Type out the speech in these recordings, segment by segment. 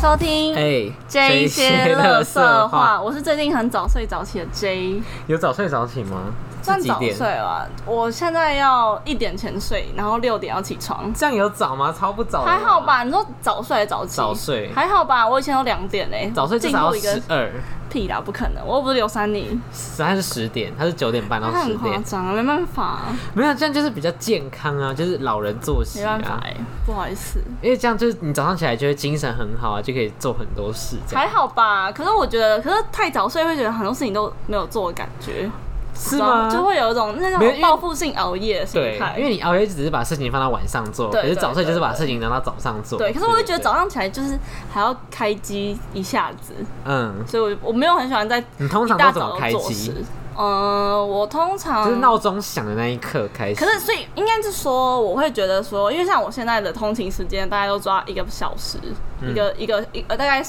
收听哎，这一些垃乐色话。我是最近很早睡早起的 J，有早睡早起吗？算早？睡了。我现在要一点前睡，然后六点要起床，这样有早吗？超不早的还好？吧？你说早睡还是早起？早睡还好吧？我以前都两点嘞，早睡至少要十二，屁啦，不可能！我又不是刘三妮，他是十点，他是九点半到十点。张啊，没办法，没有，这样就是比较健康啊，就是老人作息没办法不好意思，因为这样就是你早上起来就会精神很好啊，就可以做很多事。还好吧？可是我觉得，可是太早睡会觉得很多事情都没有做的感觉，是吗？就会有一种那种报复性熬夜的心对态，。因为你熬夜只是把事情放到晚上做，对可是早睡就是把事情拿到早上做。对，可是我会觉得早上起来就是还要开机一下子，嗯，所以我我没有很喜欢在你通常一大都怎么开早就做事机？。嗯，我通常就是闹钟响的那一刻开始。可是，所以应该是说，我会觉得说，因为像我现在的通勤时间，大概都抓一个小时，嗯一个一个一呃，大概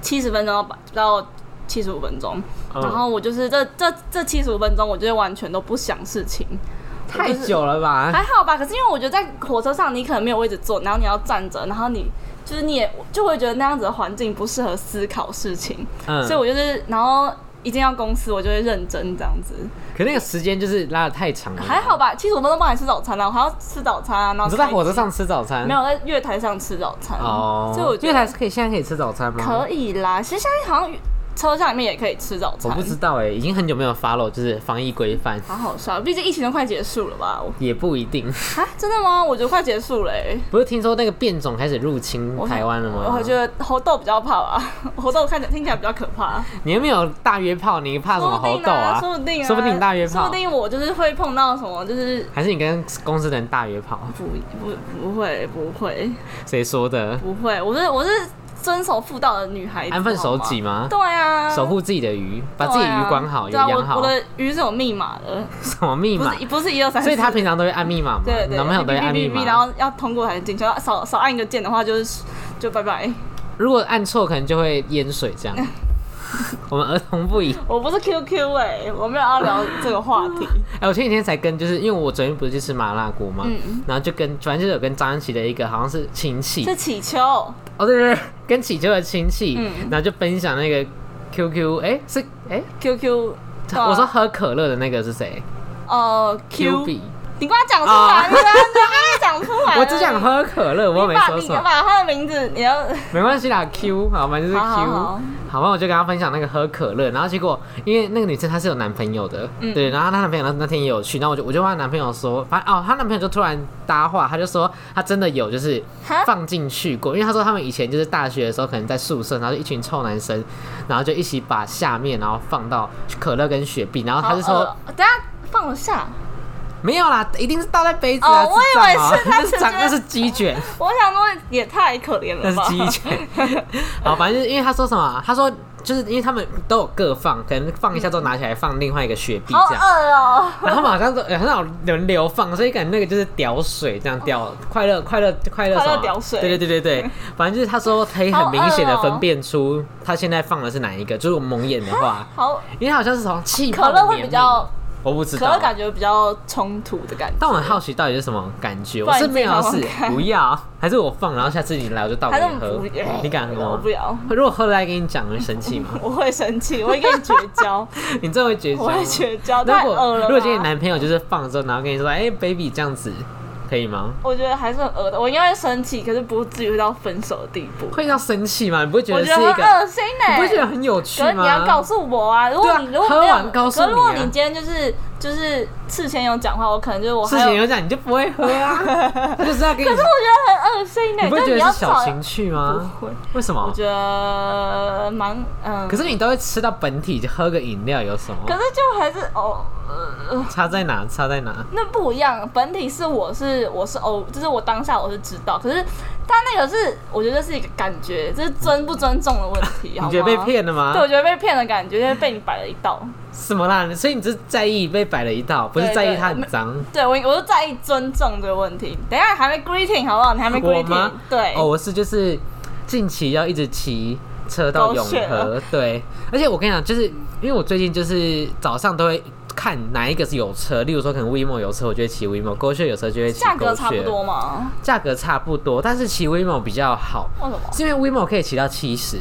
七十分钟到七十五分钟。嗯然后我就是这这这七十五分钟，我就是完全都不想事情，太久了吧？还好吧。可是因为我觉得在火车上，你可能没有位置坐，然后你要站着，然后你就是你也就会觉得那样子的环境不适合思考事情，嗯，所以我就是然后。一进到公司，我就会认真这样子，可那个时间就是拉的太长了。还好吧？七十五分钟帮你吃早餐啊，我还要吃早餐啊，然后你是在开火车上吃早餐？没有在月台上吃早餐哦，所以我觉得月台是可以现在可以吃早餐吗？可以啦。其实现在好像车厢里面也可以吃早餐，我不知道哎，已经很久没有 follow 就是防疫规范，好好笑，毕竟疫情都快结束了吧？也不一定。啊，真的吗？我觉得快结束了、欸。不是听说那个变种开始入侵台湾了吗？我觉得猴痘比较怕吧，猴痘看起来听起来比较可怕。你又没有大约炮，你怕什么猴痘啊？说不定啊，说不定你大约炮说不定我就是会碰到什么，就是还是你跟公司的人大约炮？不不不会不会谁说的？不会，我是我是遵守妇道的女孩子，安分守己吗？对啊，守护自己的鱼，把自己的鱼管好，有对啊，养好我我。的鱼是有密码的，什么密码？不是一二三，所以他平常都会按密码吗？对对，你男朋友都会按密哔哔哔哔然。后要通过才能进去，要少少按一个键的话就是就拜拜。如果按错，可能就会淹水这样。我们儿童不宜。我不是 QQ 哎、我没有要聊这个话题。哎、我前几天才跟，就是因为我昨天不是去吃麻辣锅嘛，嗯。然后就跟反正就是有跟张安琪的一个好像是亲戚，是祈求。哦对对对，跟祈求的亲戚，嗯。然后就分享那个 QQ，哎、是哎、QQ，啊我说喝可乐的那个是谁？呃 Q，比，你跟他讲出哦来，你跟他讲出来。我只想喝可乐，我没说什么，你把他的名字，你要没关系啦，Q 好，反正就是 Q，好。吧，我就跟他分享那个喝可乐，然后结果因为那个女生她是有男朋友的，嗯。对，然后她男朋友那那天也有去，然后我就我就问她男朋友说，反正哦，她男朋友就突然搭话，他就说他真的有就是放进去过，因为他说他们以前就是大学的时候可能在宿舍，然后就一群臭男生，然后就一起把下面然后放到可乐跟雪碧，然后他就说等下放得下。没有啦，一定是倒在杯子啊，哦我以为是他那 是长那是鸡 卷。我想说也太可怜了那是。鸡卷。好，反正就是因为他说什么啊，他说就是因为他们都有各放，可能放一下之后拿起来放另外一个雪碧好这样。饿哦！然后他们好像都很好轮流放，所以感觉那个就是屌水这样掉，快乐快乐快乐快乐什么屌水对对对对对，反正就是他说可以很明显的分辨出他现在放的是哪一个，就是我蒙眼的话，好，因为好像是从气泡可乐会比较，我不知道可能。感觉比较冲突的感觉。但我很好奇到底是什么感觉，我然是没有要试你自己看看不要，还是我放，然后下次你来我就倒给还是你喝不，你敢喝吗我不？要，如果喝了再跟你讲，你会生气吗？我会生气，我会跟你绝交，你真的会绝交吗？我会绝交，如果恶了吧。如果今天你男朋友就是放了之后，然后跟你说，哎、b a b y 这样子可以吗？我觉得还是很恶的，我应该会生气，可是不至于到分手的地步。会要生气吗？你不会觉我觉得是一个？恶心呢、你不会觉得很有趣可是吗？你要告诉我啊！如果你、如果没有如果你今天就是就是事前有讲话，我可能就是我事前有讲，你就不会喝啊。他就是要给你，可是我觉得很恶心呢、你不会就你要觉得是小找情趣吗？不会，为什么？我觉得蛮嗯，可是你都会吃到本体，就喝个饮料有什么？可是就还是哦呃差在哪？差在哪？那不一样，本体是我是我是哦，就是我当下我是知道，可是他那个是我觉得是一个感觉，这是尊不尊重的问题。你觉得被？骗了吗对，？我觉得被骗的感觉，就是被你摆了一道。什么啦？所以你只是在意被摆了一道，不是在意它很脏。对我，我就在意尊重这个问题。等一下还没 greeting 好不好？你还没 greeting？对，哦，我是就是近期要一直骑车到永和，对，而且我跟你讲，就是因为我最近就是早上都会看哪一个是有车，例如说可能 WeMo 有车，我就会骑 WeMo；狗血有车就会骑狗价格差不。多嘛？价格差不多，但是骑 WeMo 比较好，为什么？是因为 WeMo 可以骑到七十。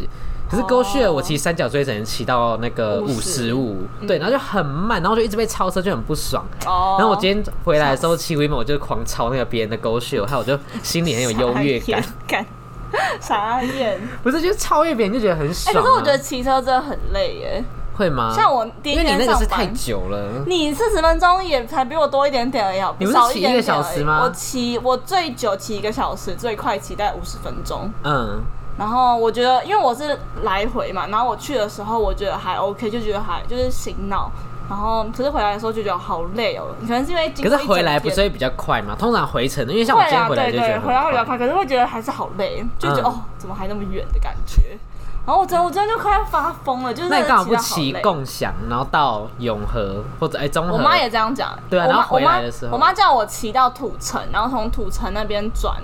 可是哦 Go Share 我骑三角锥只能骑到那个五十五，对，然后就很慢，然后就一直被超车，就很不爽。哦，然后我今天回来的时候骑 WeMo 我就狂超那个别人的 Go Share，还有我就心里很有优越感，感，傻眼。不是就是超越别人就觉得很哎、爽、啊。可是我觉得骑车真的很累耶。会吗？像我第一因为你天上那个是太，久了，你四十分钟也才比我多一点点而已，好你不是少骑一点点而已小时吗我骑我最久骑一个小时，最快骑大概五十分钟。嗯，然后我觉得，因为我是来回嘛，然后我去的时候我觉得还 OK，就觉得还就是醒脑。然后可是回来的时候就觉得好累哦，可能是因为经过一可是回来不是会比较快吗？通常回程的，因为像我今天回来对对，就觉得回来会比较很快。快，可是会觉得还是好累，就觉得、嗯哦，怎么还那么远的感觉。然后我真的我真的就快要发疯了，就是那你干嘛不骑骑共享，然后到永和或者哎中和？我妈也这样讲。对啊然后回来的时候我妈叫我骑到土城，然后从土城那边转，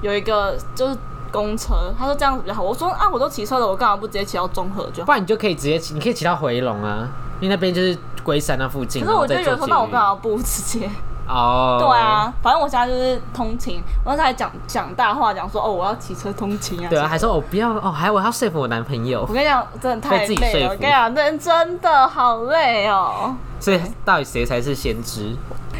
有一个就是公车，她说这样子比较好。我说啊，我都骑车了，我干嘛不直接骑到中和就好？不然你就可以直接骑，你可以骑到回龙啊，因为那边就是龟山那附近。可是我就然后再坐有时候，那我干嘛不直接？哦，对，啊，反正我现在就是通勤，我那时候还讲讲大话，讲说哦，我要骑车通勤啊。对啊，还说我不要哦，还我要说服我男朋友我，跟你讲，真的太累了。我跟你讲，人真的好累哦。所以到底谁才是先知？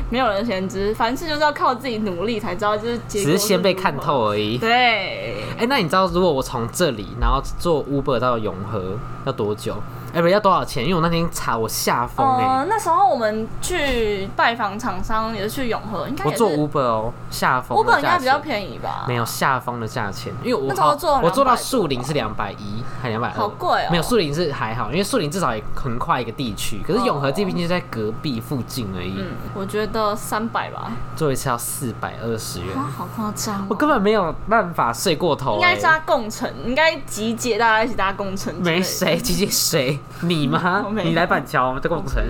没有人先知，凡事就是要靠自己努力才知道，就是只是先被看。透而已。对，哎、那你知道如果我从这里然后坐 Uber 到永和要多久？哎、要多少钱？因为我那天查我下风哎、呃，那时候我们去拜访厂商，也是去永和，应该我做 Uber 哦，下风的 Uber 应该比较便宜吧？没有下风的价钱，因为我那时候坐我做到树林是两百一，还两百二，好贵哦没有树林是还好，因为树林至少也横跨一个地区，可是永和这边就在隔壁附近而已，嗯，我觉得三百吧，坐一次要四百二十元，啊，好夸张哦。我根本没有办法睡过头、欸，应该是搭共乘，应该集结大家一起搭共乘。没谁，集结谁？你吗你来板桥我们这工程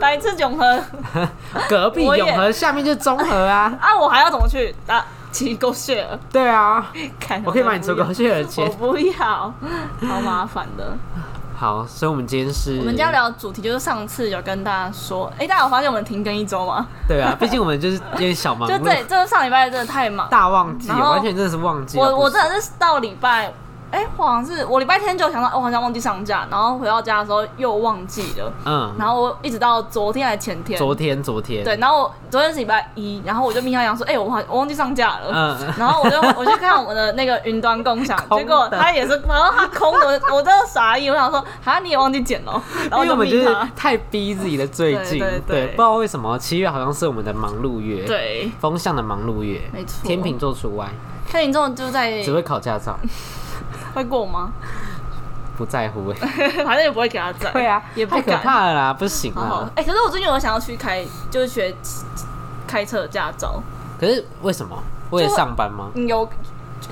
白痴永和 隔壁我也永和下面就是中和啊。啊！我还要怎么去啊骑狗血？对啊，看，我可以帮你出狗血的我钱。不要，好麻烦的。好，所以我们今天是，我们今天聊的主题就是上次有跟大家说，哎、大家有发现我们停更一周吗？对啊，毕竟我们就是有点小忙就这碌，这上礼拜真的太忙，大忘记，然后完全真的是忘记。我我真的是到礼拜，哎、我好像是我礼拜天就想到，我好像忘记上架，然后回到家的时候又忘记了，嗯，然后我一直到昨天还前天，昨天昨天，对，然后我昨天是礼拜一，然后我就密他讲说，哎、我好我忘记上架了。嗯，然后我就我就看我们的那个云端共享，结果他也是，然后他空的，我我真的傻眼，我想说，啊你也忘记剪了，然后因为我们就是太逼自己了，最近对。不知道为什么七月好像是我们的忙碌月，，对，风向的忙碌月，没错。天秤座除外，天秤座就在只会考驾照，会过吗？不在乎哎。反正也不会给他载，会啊，太可也不敢。怕了啦，不行好好，啊。哎、可是我最近有想要去开，就是学开车的驾照，可是为什么？为了上班吗？嗯有。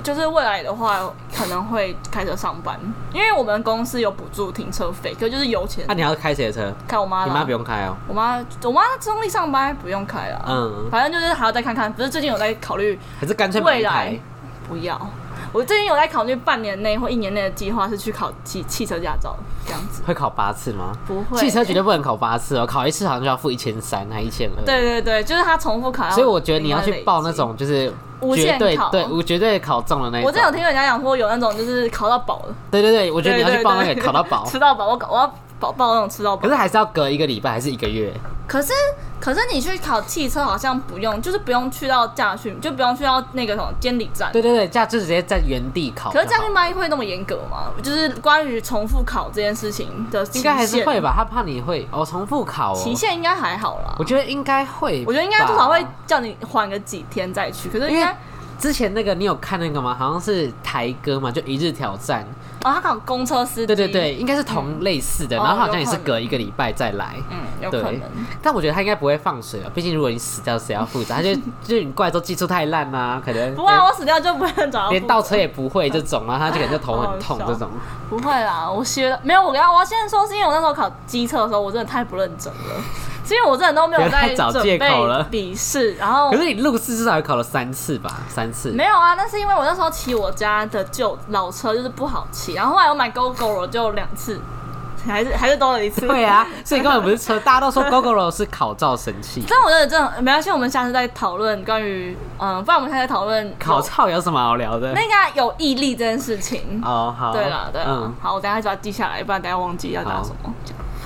就是未来的话，可能会开车上班，因为我们公司有补助停车费，可是就是油钱那、你要开谁的车？开我妈。你妈不用开哦。我妈，我妈中立上班不用开了，嗯，反正就是还要再看看。不是最近有在考虑还是干脆买未来台。不要，我最近有在考虑半年内或一年内的计划是去考汽汽车驾照这样子，会考八次吗？不会汽车绝对不能考八次哦，考一次好像就要付一千三还一千二。。对对对，就是他重复考，所以我觉得你要去报那种就是绝无限考对对，无绝对考中了那一种。我真有听人家讲说有那种就是考到饱的，对对对，我觉得你要去报那个考到饱，吃到饱，我我要报报那种吃到饱可。是还是要隔一个礼拜还是一个月？可是可是你去考汽车好像不用，就是不用去到驾训，就不用去到那个什么监理站。对对对，这样就直接在原地考。可是驾训班会那么严格吗？就是关于重复考这件事情的应该还是会吧？他怕你会哦重复考哦。期限应该还好啦我。觉得应该会，我觉得应该至少会叫你缓个几天再去，可是应该之前那个你有看那个吗？好像是台歌嘛，就一日挑战。哦，他考公车司机，对对，对，应该是同类似的，哦然后好像也是隔一个礼拜再来。嗯，有可对能。，但我觉得他应该不会放水了，毕竟如果你死掉，谁要负责？他就就是你过来之后技术太烂啦、可能不会啊，我死掉就不会找到。连倒车也不会这种，然 后他就可能就头很痛这种。不会啦，我学了没有？我跟他，我要现在说是因为我那时候考机测的时候，我真的太不认真了，是因为我真的都没有在找借口了笔试，然后可是你路试至少也考了三次吧？三次。没有啊，那是因为我那时候骑我家的旧老车就是不好骑，然后后来我买 GoGo 就两次，还是还是多了一次。对啊，所以根本不是车，大家都说 GoGoRo 是考照神器。但我觉得这种没关系，我们下次再讨论关于嗯，不然我们下次讨论考照有什么好聊的？那应该有毅力这件事情。哦，好，对了，对了，嗯，好，我等下就要记下来，不然等下忘记要讲什么。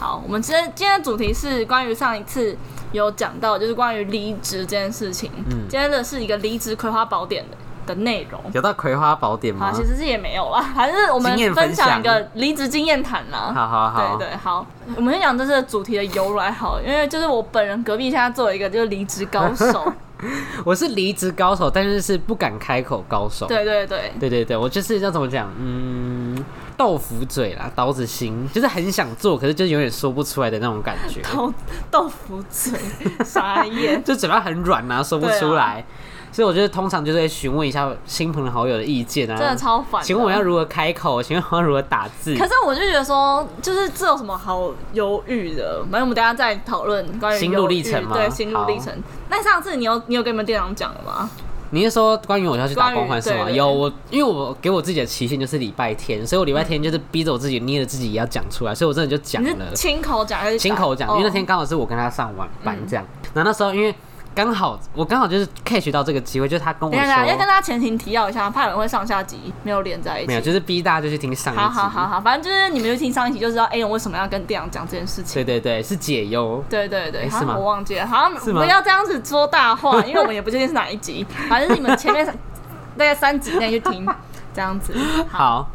好，我们今天今天的主题是关于上一次有讲到，就是关于离职这件事情。嗯今天的是一个离职葵花宝典的的内容。有到葵花宝典吗？啊，其实是也没有啦，还是我们分分享享一个离职经验谈啦。好好好，对对，好，我们先讲这次的主题的由来好，因为就是我本人隔壁现在做了一个就是离职高手，我是离职高手，但是是不敢开口高手。对对对，对对对，我就是要怎么讲，嗯，豆腐嘴啦，刀子心，就是很想做，可是就永远说不出来的那种感觉，豆豆腐嘴，傻眼。就嘴巴很软啊，说不出来。所以我觉得通常就是会询问一下亲朋好友的意见啊，真的超烦的。请问我要如何开口？请问我要如何打字？可是我就觉得说，就是这有什么好犹豫的？反正我们等下再讨论关于心路历程嘛对，心路历程。那上次你有你有跟你们店长讲了吗？你是说关于我要去打工还是吗？有我，因为我给我自己的期限就是礼拜天，所以我礼拜天就是逼着我自己捏着自己也要讲出来，所以我真的就讲了，亲口讲还是亲口讲，因为那天哦。刚好是我跟他上晚班这样，然后那时候因为刚好我刚好就是 catch 到这个机会，就是他跟我等一下，等一下要跟说大家前情提要一下，怕有人会上下集没有连在一起。没有，就是逼大家就去听上一集，好好好好，反正就是你们就听上一集就知道 A 人为什么要跟店长讲这件事情。对对对，是解忧。对对对，是吗像我忘记了，好像不要这样子说大话，因为我们也不确定是哪一集，反正你们前面大概三集内去听这样子。好，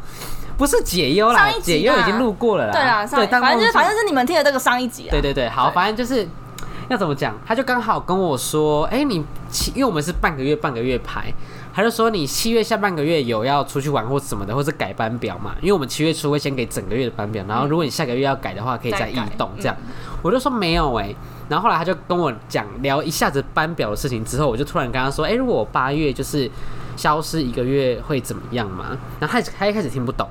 不是解忧啦上一，集解忧已啦经录过了啦。对啦，上一但反正就是反正是你们听的这个上一集啊。对对对，好，反正就是 要怎么讲，他就刚好跟我说，哎、你七，因为我们是半个月半个月排，他就说你七月下半个月有要出去玩或什么的，或是改班表嘛，因为我们七月初会先给整个月的班表，然后如果你下个月要改的话，可以再异动这样。我就说没有哎、然后后来他就跟我讲聊一下子班表的事情之后，我就突然跟他说，哎、如果我八月就是消失一个月会怎么样嘛？然后他他一开始听不懂。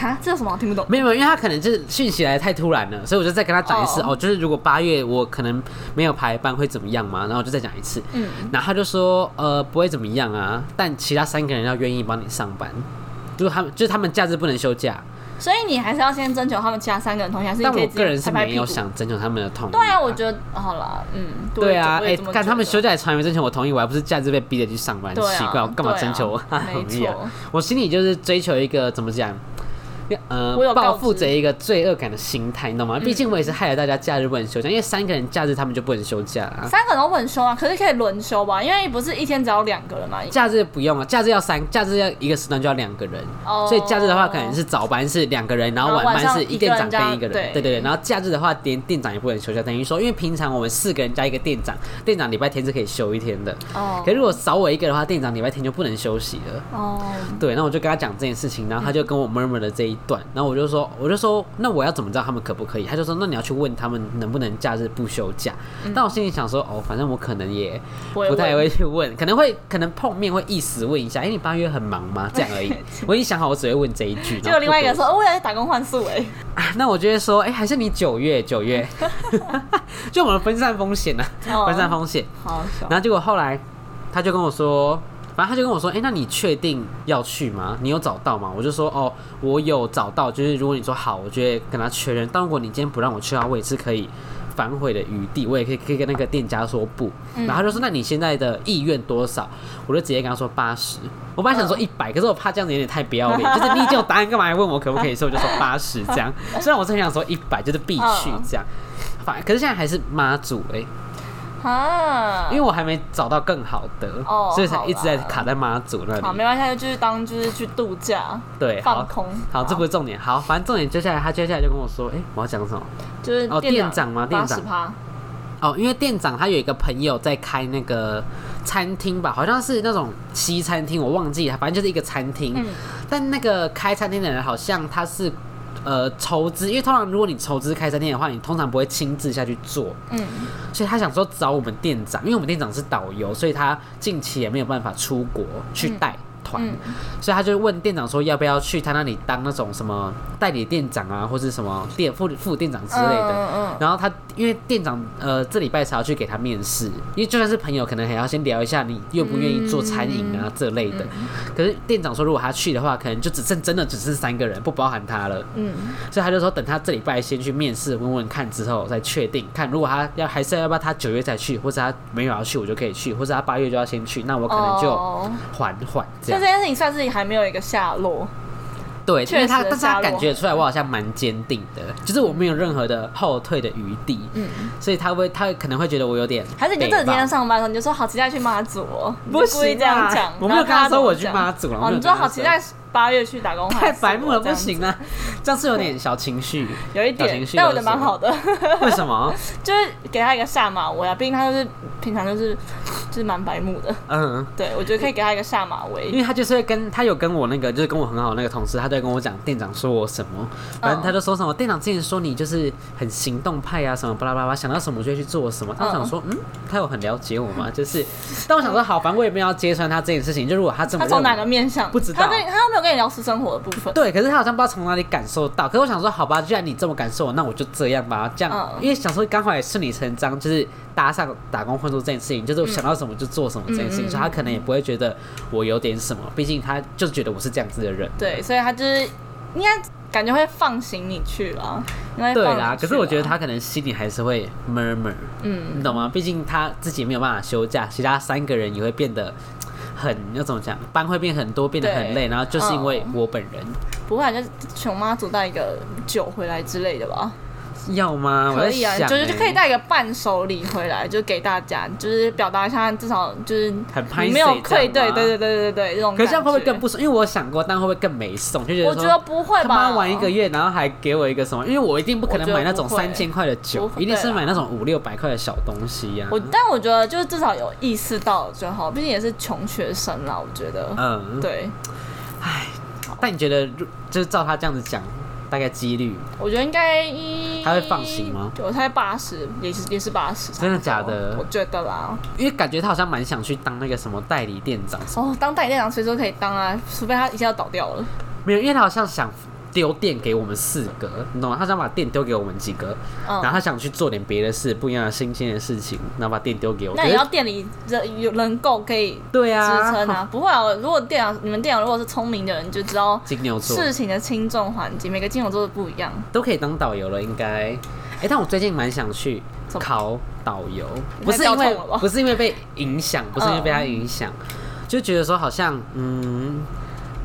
啊，这有什么好听不懂？没有，没有，因为他可能就是讯息来得太突然了，所以我就再跟他讲一次哦哦就是如果八月我可能没有排班会怎么样嘛，然后我就再讲一次，嗯，然后他就说呃不会怎么样啊，但其他三个人要愿意帮你上班，就是他们就是他们假日不能休假，所以你还是要先征求他们其他三个人同意，还是但我个人是没有。想征求他们的同意。对啊，我觉得好了，嗯，对啊，哎、看他们休假也从来没征求我同意，我还不是假日被逼着去上班，啊奇怪，我干嘛征求我同意啊？错，我心里就是追求一个怎么讲？呃我有，告知报复着一个罪恶感的心态，你懂吗？嗯毕竟我也是害了大家假日不能休假，因为三个人假日他们就不能休假啊。三个人都不能休啊，可是可以轮休吧？因为不是一天只要两个人嘛。假日不用啊，假日要三，假日要一个时段就要两个人，哦所以假日的话可能是早班是两个人，然后晚班是一店长跟一个人，对对对。然后假日的话，连店长也不能休假，等于说，因为平常我们四个人加一个店长，店长礼拜天是可以休一天的，哦可是如果少我一个的话，店长礼拜天就不能休息了。哦，对，那我就跟他讲这件事情，然后他就跟我 murmur 了这一段，然后我就说，我就说，那我要怎么知道他们可不可以？他就说，那你要去问他们能不能假日不休假。但我心里想说，哦，反正我可能也不太会去问，可能会可能碰面会意思问一下，哎、你八月很忙吗？这样而已。我已经想好，我只会问这一句。结果另外一个人说，哦，我也在打工换宿哎，那我就会说，哎、还是你九月九月，就我们分散风险啊，哦分散风险。好然后结果后来他就跟我说，反正他就跟我说，哎、那你确定要去吗？你有找到吗？我就说，哦，我有找到，就是如果你说好，我就会跟他确认。但如果你今天不让我去的话，我也是可以反悔的余地，我也可以可以跟那个店家说不。然后他就说，那你现在的意愿多少？我就直接跟他说八十。我本来想说一百、可是我怕这样子有点太不要脸，就是你已经有答案，干嘛还问我可不可以？所以我就说八十这样。虽然我真的想说一百，就是必去嗯这样。反可是现在还是妈祖哎、啊，因为我还没找到更好的，哦所以才一直在卡在妈祖那好，里。没关系，就是当就是去度假对，好放，空。好，这不是重点。好，反正重点接下来他接下来就跟我说，哎、我要讲什么？就是哦店长吗店长十趴，哦，因为店长他有一个朋友在开那个餐厅吧，好像是那种西餐厅，我忘记了，反正就是一个餐厅。嗯但那个开餐厅的人好像他是呃筹资，因为通常如果你筹资开餐厅的话，你通常不会亲自下去做，嗯，所以他想说找我们店长，因为我们店长是导游，所以他近期也没有办法出国去带团，嗯所以他就问店长说要不要去他那里当那种什么代理店长啊，或者什么店副副店长之类的。嗯嗯然后他因为店长呃这礼拜才要去给他面试，因为就算是朋友，可能还要先聊一下你愿不愿意做餐饮啊、这类的。可是店长说，如果他去的话，可能就只剩真的只剩三个人，不包含他了。嗯，所以他就说，等他这礼拜先去面试问问看之后再确定，看如果他要还是要不要他九月再去，或者他没有要去，我就可以去，或者他八月就要先去，那我可能就哦缓缓这样所以这。件事情算是还没有一个下落。对，因为他但是他感觉出来我好像蛮坚定的，就是我没有任何的后退的余地。嗯，所以他会，他可能会觉得我有点，还是你就这几天上班的时候，你就说好期待去妈祖哦，不故意行啊这样讲。我没有跟他说我去妈祖了，哦，你说好期待八月去打工，太白目了，不行啊，这样是有点小情绪，有一点但我觉得蛮好的，为什么？就是给他一个下马威啊，毕竟他就是平常就是就是蛮白目的，嗯，对我觉得可以给他一个下马威因。为他就是会跟他有跟我那个就是跟我很好的那个同事，他都会跟我讲店长说我什么，反正他就说什么店长之前说你就是很行动派啊，什么巴拉巴拉，想到什么就会去做什么。他想说，嗯，他有很了解我吗？就是，但我想说，好，反正我也没有要揭穿他这件事情。就如果他这么他从哪个面向？不知道他他没有跟你聊私生活的部分。对，可是他好像不知道从哪里感受到。可是我想说，好吧，既然你这么感受，那我就这样吧。这样，嗯因为想说刚好也顺理成章，就是搭上打工换宿这件事情，就是我想到什么就做什么这件事情，所以他可能也不会觉得我有点什么，毕竟他就觉得我是这样子的人。对，所以他就是应该感觉会放行你去了，因为对啦可是我觉得他可能心里还是会 murmur，嗯你懂吗？毕竟他自己没有办法休假，其他三个人也会变得很要怎么讲，班会变很多，变得很累，然后就是因为我本人。不会啊，就是穷妈组带一个酒回来之类的吧？要吗？可以啊，想就是就可以欸带一个伴手礼回来，就给大家，就是表达一下，至少就是很没有愧对，对对对对对，这种。可是这样会不会更？不爽？因为我想过，但会不会更没送？就觉得我觉得不会他吧。妈玩一个月，然后还给我一个什么？因为我一定不可能买那种三千块的酒一定是买那种五六百块的小东西呀、我，但我觉得就是至少有意识到就好，毕竟也是穷学生啦，我觉得。嗯，对，但你觉得，如就是照他这样子讲，大概几率我觉得应该他会放行吗？我猜八十，也是也是八十。真的假的我觉得啦。因为感觉他好像蛮想去当那个什么代理店长，哦，当代理店长随时都可以当啊，除非他一下就倒掉了。没有，因为他好像想丢店给我们四个，你懂吗？他想把店丢给我们几个，嗯然后他想去做点别的事，不一样的新鲜的事情，然后把店丢给我。可是那也要店里人有人够可以支对啊，撑啊。不会啊，如果店长你们店长如果是聪明的人，就知道 金牛座事情的轻重缓急，每个金牛座都不一样。都可以当导游了，应该。哎、但我最近蛮想去考导游，你不是因为不是因为被影响，不是因为被他嗯影响，就觉得说好像嗯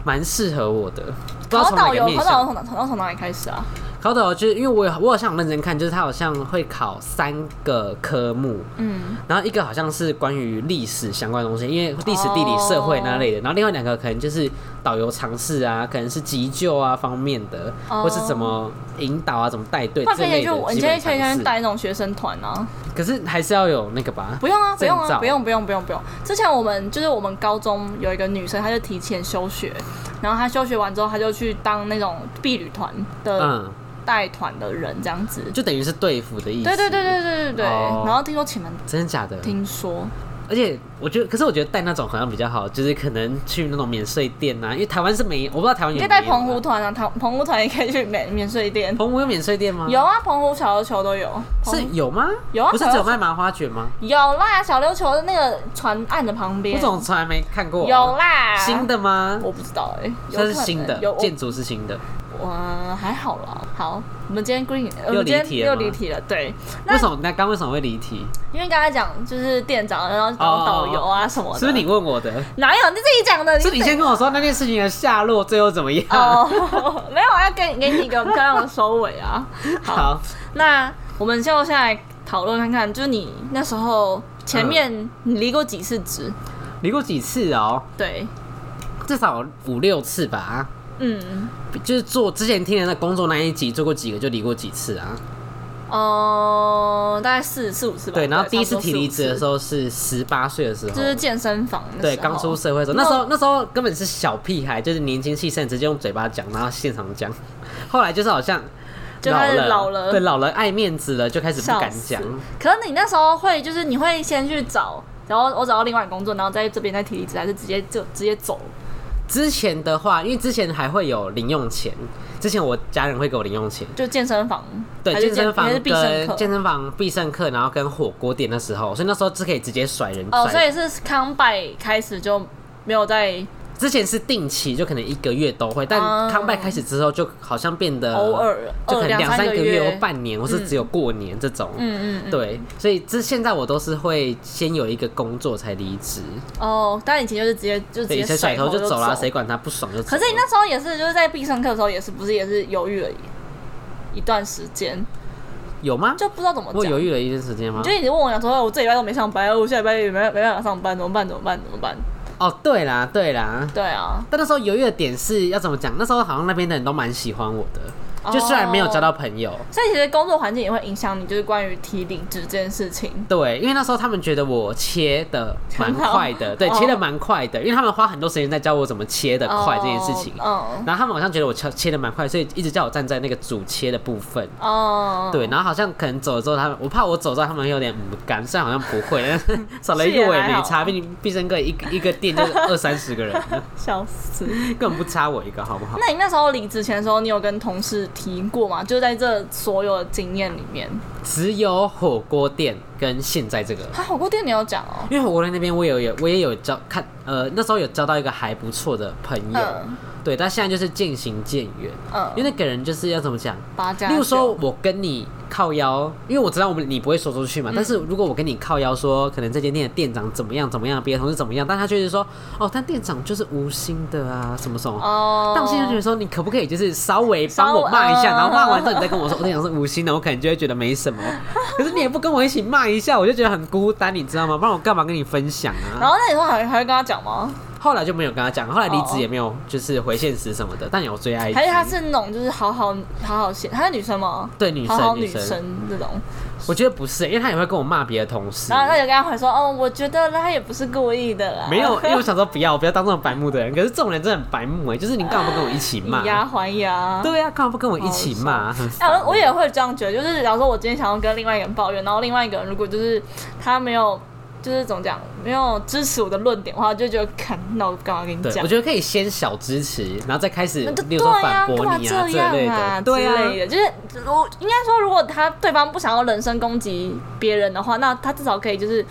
蛮适合我的。不知道从哪考导游，考导游从哪从从哪里开始啊？考导游就是因为我有我好像有认真看，就是他好像会考三个科目，嗯，然后一个好像是关于历史相关的东西，因为历史、地理、社会那类的。然后另外两个可能就是导游常识啊，可能是急救啊方面的，哦或是怎么引导啊，怎么带队那可以这类的你可以。可以先带那种学生团啊。可是还是要有那个吧？不用啊，不用啊，不用不用不用不用。之前我们就是我们高中有一个女生，她就提前休学，然后他休学完之后，他就去当那种婢旅团的嗯，带团的人，这样子。就等于是对付的意思。对对对对对对对。哦然后听说前门，真的假的？听说而且我觉得，可是我觉得带那种好像比较好，就是可能去那种免税店啊，因为台湾是没，我不知道台湾有没有你可以带澎湖啦团啊，澎澎湖团也可以去免免税店。澎湖有免税店吗？有啊，澎湖小琉球都有。是有吗？有啊不是只有卖麻花卷吗？有啦，小琉球的那个船岸的旁边我怎么从来没看过？有啦。新的吗？我不知道哎、有这是新的有，建筑是新的。我还好啦。好，我们今天 green，我又们今天离题了又离题了。对，那为什么？那刚为什么会离题？因为刚才讲就是店长，然后然后导游啊什么的，是不是你问我的？哪有你自己讲的？是你先跟我说那件事情的下落，最后怎么样？哦，没有，我要给给你一个漂亮的收尾啊。好，好，那我们就现在讨论看看，就是你那时候前面你离过几次职？离过几次哦？对，至少五六次吧。嗯，就是做之前听的那工作那一集做过几个，就离过几次啊。哦，大概四四五次吧。对，然后第一次提离职的时候，是十八岁的时候，就是健身房对，刚出社会的时候，那时候那时候根本是小屁孩，就是年轻气盛，直接用嘴巴讲，然后现场讲。后来就是好像就开始了，老了对，老了爱面子了，就开始不敢讲。可是你那时候会，就是你会先去找，然后我找到另外一个工作，然后在这边再提离职，还是直接就直接走？之前的话，因为之前还会有零用钱，之前我家人会给我零用钱，就健身房，对，健身房跟客健身房必胜客，然后跟火锅店的时候，所以那时候是可以直接甩人哦，所。以是康拜开始就没有在之前是定期，就可能一个月都会，但哦康拜开始之后，就好像变得偶尔，就可能呃两三个月月或半年，或是只有过年这种。嗯嗯嗯，对，所以这现在我都是会先有一个工作才离职，哦，但以前就是直接就直对，接甩头就就走了，谁管他不爽就。可是你那时候也是，就是在必胜客的时候，也是不是也是犹豫了一段时间，有吗？就不知道怎么讲。我犹豫了一段时间吗就？一直问我讲说，哎我这礼拜都没上班，我下礼拜也没没办法上班，怎么办？怎么办？怎么办？哦，对啦，对啦。对啊，但那时候犹豫的点是要怎么讲？那时候好像那边的人都蛮喜欢我的，哦就虽然没有交到朋友，所以其实工作环境也会影响你，就是关于提离职这件事情。对，因为那时候他们觉得我切的蛮快的，对，哦切的蛮快的，因为他们花很多时间在教我怎么切的快这件事情。哦然后他们好像觉得我切切的蛮快，所以一直叫我站在那个主切的部分。嗯哦，对，然后好像可能走了之后，他们我怕我走之后他们有点不甘，虽然好像不会，但 是少了一个我也没差，毕竟必胜客一个一个店就是二三十个人，笑死。根本不差我一个，好不好？那你那时候离职前的时候，你有跟同事提过吗？就在这所有的经验里面，只有火锅店跟现在这个，他火锅店你有讲哦。因为火锅店那边我有有我也有交看，呃，那时候有交到一个还不错的朋友，嗯对，但现在就是渐行渐远，嗯，因为那个人就是要怎么讲？例如说，我跟你靠腰，因为我知道我们你不会说出嗯去嘛。但是如果我跟你靠腰说，可能这间店的店长怎么样怎么样，别的同事怎么样，但他就是说，哦，但店长就是无心的啊，什么什么。哦，但我现在就觉得说，你可不可以就是稍微帮我骂一下，然后骂完之后你再跟我说，我店长是无心的，我可能就会觉得没什么。可是你也不跟我一起骂一下，我就觉得很孤单，你知道吗？不然我干嘛跟你分享啊？然后那你说还还会跟他讲吗？后来就没有跟他讲，后来离哦职也没有就是回现实什么的，但有追 IG。还是他是那种就是好好好好写，她是女生吗？对女生好好女女生生这种。我觉得不是，因为他也会跟我骂别的同事。然后他就跟他回说，哦，我觉得他也不是故意的啦，没有，因为我想说不要，不要当这种白目的人。可是这种人真的很白目哎，就是你干嘛不跟我一起骂以？牙还牙。对啊，干嘛不跟我一起骂？很哎、我也会这样觉得，就是假如说我今天想要跟另外一个人抱怨，然后另外一个人如果就是他没有，就是怎么讲，没有支持我的论点的话，就觉得，看，那我干嘛跟你对，讲我？觉得可以先小支持，然后再开始，那就比如说对呀、反驳干嘛你啊这样类啊的，对啊，之类的，就是我应该说，如果他对方不想要人身攻击别人的话，那他至少可以就是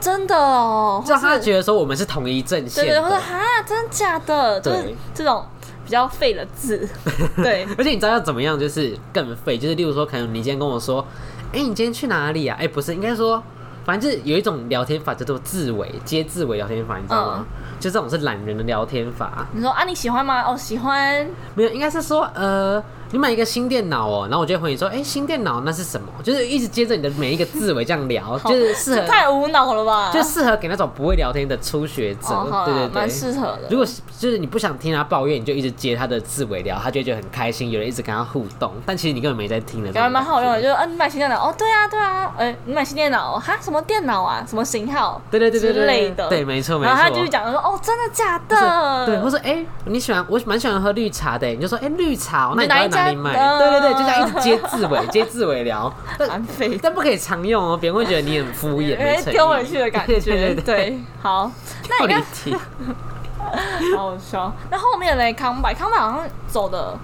真的哦，让他觉得说我们是同一阵线对对，或者的。哈，真假的，就是对这种比较废的字，对，而且你知道要怎么样，就是更废，就是例如说，可能你今天跟我说，哎、你今天去哪里啊？哎、不是，应该说，反正有一种聊天法叫做自伪，接自伪聊天法，你知道吗？就这种是懒人的聊天法。你说啊，你喜欢吗？哦，喜欢，没有，应该是说，呃，你买一个新电脑哦，然后我就会回你说，哎、新电脑那是什么？就是一直接着你的每一个字尾这样聊，就是适合，太无脑了吧？就适合给那种不会聊天的初学者，哦，好对对，蛮对。适合的。如果就是你不想听他抱怨，你就一直接他的字尾聊，他就会觉得很开心，有人一直跟他互动，但其实你根本没在听的。感觉蛮好用的，就是嗯、你买新电脑哦，对啊对啊，哎、你买新电脑哦哈，什么电脑啊，什么型号，对对对对对之类的，对，没错没错。然后他继续讲说，哦，真的假的？对，或者哎、你喜欢我蛮喜欢喝绿茶的，你就说哎、绿茶、哦，那你在哪里买？嗯对对对，就这样一直接字尾，接字尾聊，但但不可以常用哦，别人会觉得你很敷衍，有 没丢回去的感觉。对对对对，好，那你看，题。好好笑。那后面嘞，康柏，康柏好像走的，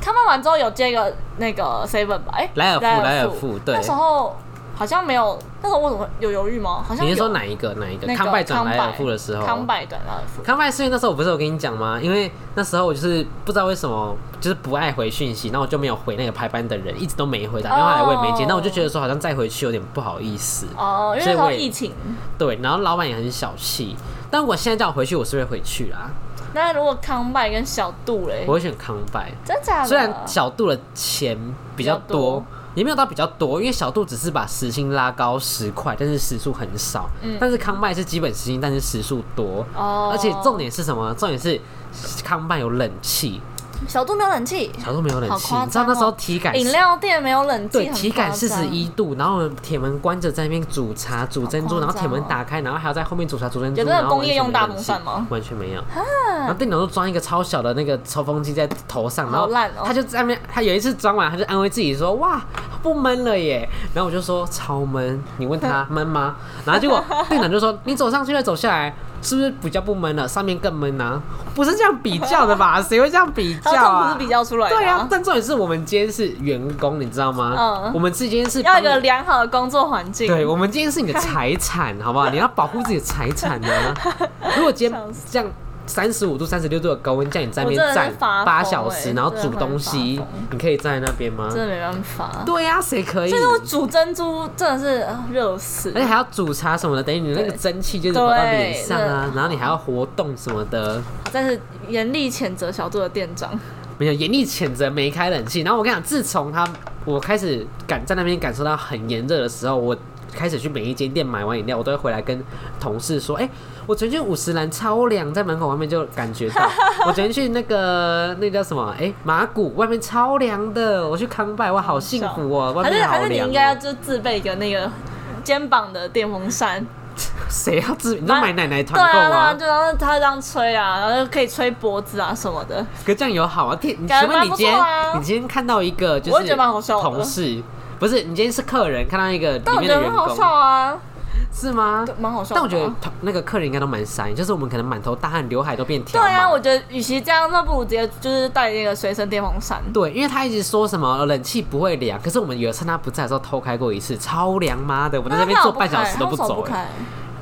康柏完之后有接一个那个 seven 吧？哎、莱尔富莱尔富对那时候好像没有，那时候为什么有犹豫吗？好像你是说哪一个哪一个？那个康拜转康莱尔富的时候，康拜转莱尔富。康拜是因为那时候我不是有跟你讲吗？因为那时候我就是不知道为什么就是不爱回讯息，然后我就没有回那个排班的人，一直都没回，打电话来我也没接，哦那我就觉得说好像再回去有点不好意思。哦，因为疫情。对，然后老板也很小气，但我现在叫我回去，我是会回去啦。那如果康拜跟小杜嘞我，会选康拜，真假的？虽然小度的钱比较多，也没有到比较多，因为小度只是把时薪拉高十块，但是时数很少。嗯但是康麦是基本时薪，但是时数多。哦，而且重点是什么？重点是康麦有冷气，小度没有冷气，小度没有冷气。好夸张哦你知道那时候体感是饮料店没有冷气，对很体感四十一度，然后我们铁门关着在那边煮茶、煮珍珠，然后铁门打开，然后还要在后面煮茶、煮珍珠。有那种然后工业用大风扇吗完全没有。然后电脑都装一个超小的那个抽风机在头上，然后好烂哦他就在那边，他有一次装完，他就安慰自己说：“哇，不闷了耶。”然后我就说：“超闷。”你问他 闷吗？然后结果店长就说：“你走上去再走下来。”是不是比较不闷了？上面更闷啊？不是这样比较的吧？谁会这样比较啊不啊是？比较出来的、对啊，，但重点是我们今天是员工，你知道吗？嗯我们之间是要一个良好的工作环境。对，我们今天是你的财产，好不好？你要保护自己的财产呢、如果今天 这样三十五度、三十六度的高温，叫你在那边站八小时，然后煮东西，你可以站在那边吗？真的没办法。对呀、谁可以？就是我煮珍珠真的是啊热死而，且还要煮茶什么的，等于你那个蒸汽就是跑到脸上啊，然后你还要活动什么的。但是严厉谴责小度的店长。没有严厉谴责没开冷气。然后我跟你讲，自从他我开始感在那边感受到很炎热的时候，我开始去每一间店买完饮料，我都会回来跟同事说：“哎、我昨天去五十岚超凉，在门口外面就感觉到。我昨天去那个那叫什么？哎、马古外面超凉的。我去康拜，我，好幸福哦、外还是面好凉、还是你应该要哦。就自备一个那个肩膀的电风扇。谁要自？你说买奶奶团购对啊，吗？就他这样吹啊，然后就可以吹脖子啊什么的。可这样有好啊？天，请问你今天、啊你今天看到一个就是同事，不是你今天是客人，看到一个里面的员觉得很好笑，啊，是吗？蛮好笑。但我觉得那个客人应该都蛮傻眼，就是我们可能满头大汗，刘海都变条对啊，我觉得与其这样，那不如直接就是带那个随身电风扇。对，因为他一直说什么呃冷气不会凉，可是我们有一次他不在的时候偷开过一次，超凉妈的，我在那边坐半小时都不走、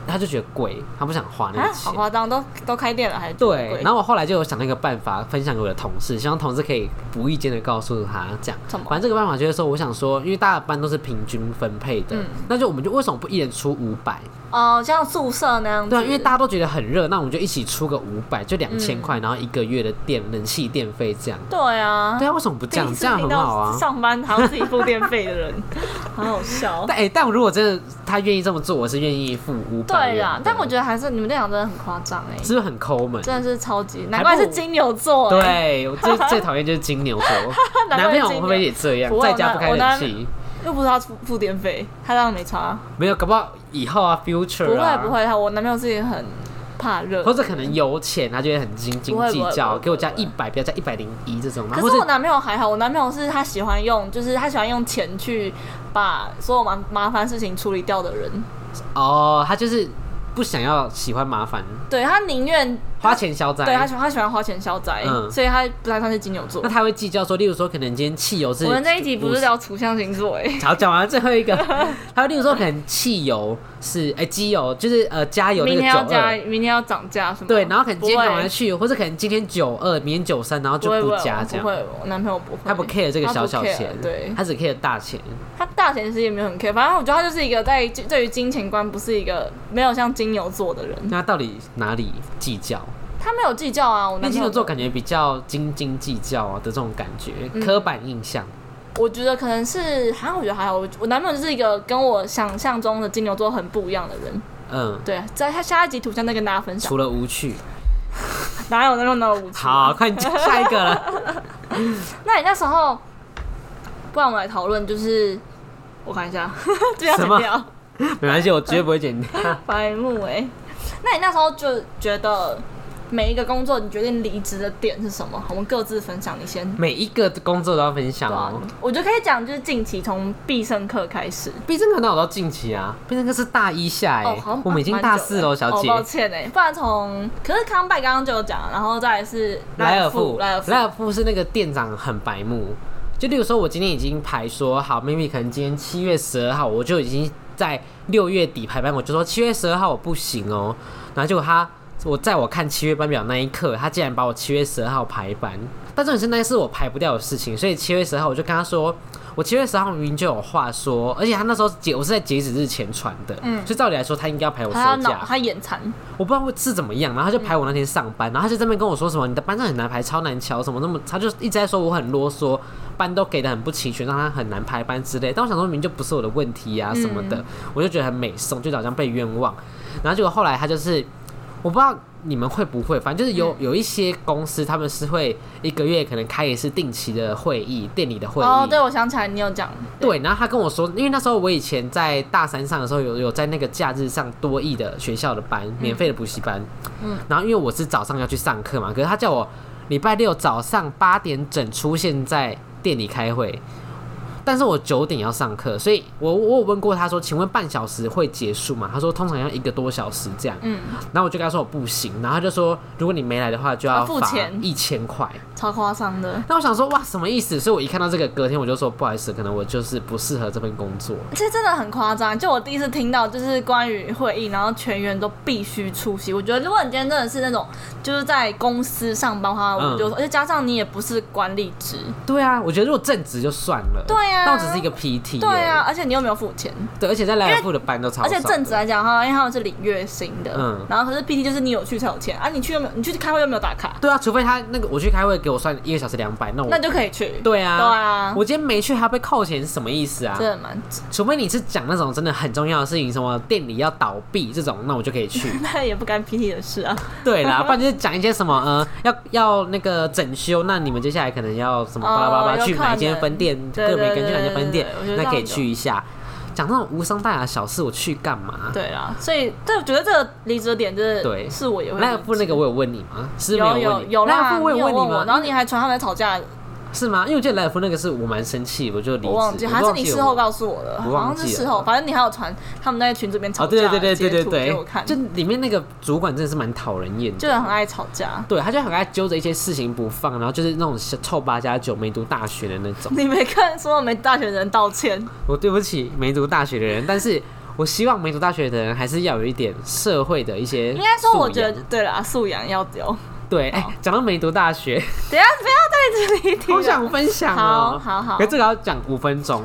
他就觉得贵，他不想花那啊个，钱好。夸张，都都开店了还对，然后我后来就有想到一个办法，分享给我的同事，希望同事可以无意间的告诉他，这样。反正这个办法就是说，我想说，因为大家班都是平均分配的，嗯那就我们就为什么不一人出五百？哦，像宿舍那样子。对啊，因为大家都觉得很热，那我们就一起出个五百，就两嗯千块，然后一个月的电冷气电费这样。对啊，对啊，为什么不这样？这样很好啊。上班还要自己付电费的人，好好笑。但哎、但如果真的他愿意这么做，我是愿意付五百。对啊，但我觉得还是你们店长真的很夸张哎，是不是很抠门？真的是超级，难怪是金牛座。，对，我最最讨厌就是金牛座。难男朋友会不会也这样在家不开冷气？又不是他付付电费，他当然没差。没有，搞不好以后啊，future 不啊，会不会，他我男朋友是一个很怕热或，者可能有钱，他就会很斤斤不会不会计较，会给我加不会一百，不要加一百零一这种。可是我男朋友还好，我男朋友是他喜欢用，就是他喜欢用钱去把所有麻麻烦事情处理掉的人。哦，他就是不想要喜欢麻烦，对他宁愿花钱消灾。对他喜欢他喜欢花钱消灾，嗯所以他不太算是金牛座那。他会计较说，例如说，可能今天汽油是我们这一集不是聊土象星座哎、好，讲完了最后一个，还有例如说，可能汽油是哎、机油就是呃加油那明个九天要加，二，明天要涨价什么？对，然后可能今天不会赶快去，或者可能今天九二，明天九三，然后就不会不加这样。不会，我男朋友不会，他不 care 这个小小钱，对他只 care 大钱。他大钱其实也没有很 care，反正我觉得他就是一个在对于金钱观不是一个没有像金牛座的人，那到底哪里计较？他没有计较啊。我男朋友金牛座感觉比较斤斤计较啊的这种感觉，嗯刻板印象。我觉得可能是，还好我觉得还好。我我男朋友就是一个跟我想象中的金牛座很不一样的人。嗯，对，在他下一集图像再跟大家分享。除了无趣。哪有那么那么无趣？好，，快下一个了。那你那时候，不然我们来讨论，就是我看一下，这要什掉，没关系，我绝对不会剪掉。白目哎。那你那时候就觉得每一个工作你决定离职的点是什么？我们各自分享，你先。每一个工作都要分享哦。，我觉得可以讲，就是近期从必胜客开始。必胜客那我到近期啊，必胜客是大一下哎、哦，我们已经大四了，小姐。哦，抱歉哎，不然从可是康拜刚刚就有讲，然后再来是莱尔富，富，莱尔富，莱尔富是那个店长很白目，就例如说，我今天已经排说好，maybe 可能今天七月十二号，我就已经在六月底排班，我就说七月十二号我不行哦，然后结果他。我在我看七月班表那一刻，他竟然把我七月十二号排班，但重点是那是我排不掉的事情，所以七月十二号我就跟他说，我七月十号明明就有话说，而且他那时候截我是在截止日前传的，嗯。所以照理来说他应该要排我休假，他眼馋，我不知道是怎么样，然后他就排我那天上班，然后他就在那边跟我说什么你的班上很难排，超难瞧，什么那么，他就一直在说我很啰嗦，班都给的很不齐全，让他很难排班之类。但我想说明明就不是我的问题啊什么的，我就觉得很美颂，就好像被冤枉。然后结果后来他就是，我不知道你们会不会，反正就是有有一些公司他们是会一个月可能开一次定期的会议，店里的会议。哦，对，我想起来，你有讲，对，然后他跟我说，因为那时候我以前在大三上的时候有有在那个假日上多益的学校的班，免费的补习班。嗯然后因为我是早上要去上课嘛，可是他叫我礼拜六早上八点整出现在店里开会。但是我九点要上课，所以我我有问过他说，请问半小时会结束吗？他说通常要一个多小时这样。嗯，然后我就跟他说我不行，然后他就说如果你没来的话就要要付罚钱一千块。超夸张的。那我想说哇什么意思？所以我一看到这个隔天我就说不好意思，可能我就是不适合这份工作。其实真的很夸张，就我第一次听到，就是关于会议，然后全员都必须出席。我觉得如果你今天真的是那种就是在公司上班的话，嗯我就说，而且加上你也不是管理职，对啊，我觉得如果正职就算了，对啊但我只是一个 PT，对啊，而且你又没有付钱，对，而且在莱尔富的班都超，而且正职来讲的话，因为他们是领月薪的，嗯然后可是 PT 就是你有去才有钱啊，你去又没有，你去开会又没有打卡，对啊，除非他那个我去开会给我算一个小时两百，那我那就可以去。对啊，对啊我今天没去还要被扣钱是什么意思啊？真的蛮，除非你是讲那种真的很重要的事情，什么店里要倒闭这种，那我就可以去。那也不干 PT 的事啊。对啦，不然就是讲一些什么呃，要要那个整修，那你们接下来可能要什么巴拉巴拉去哪一间分店，对各每个人去哪对间分店那可以去一下。讲那种无伤大雅的小事，我去干嘛？对啊，所以这我觉得这个离职的点就是，对是我也会莱尔离职富那个我有问你吗？是没有有问你？有啦，我有问你吗？然后你还传他们吵架，是吗？因为我记得莱尔夫那个是我蛮生气，我就离职。我忘记，我还是你事后告诉我的，我好忘记了像是事后，反正你还有传他们在群这边吵哦，架对对对对对对给我看，就里面那个主管真的是蛮讨人厌的，就是很爱吵架。对，他就很爱揪着一些事情不放，然后就是那种臭八加九没读大学的那种。你没看所有没大学的人道歉，我对不起没读大学的人，但是我希望没读大学的人还是要有一点社会的一些。应该说我觉得对啦，素养要有。对，哎、讲到没读大学，等一下不要在这里提了，好想分享哦、好好好。可是这个要讲五分钟，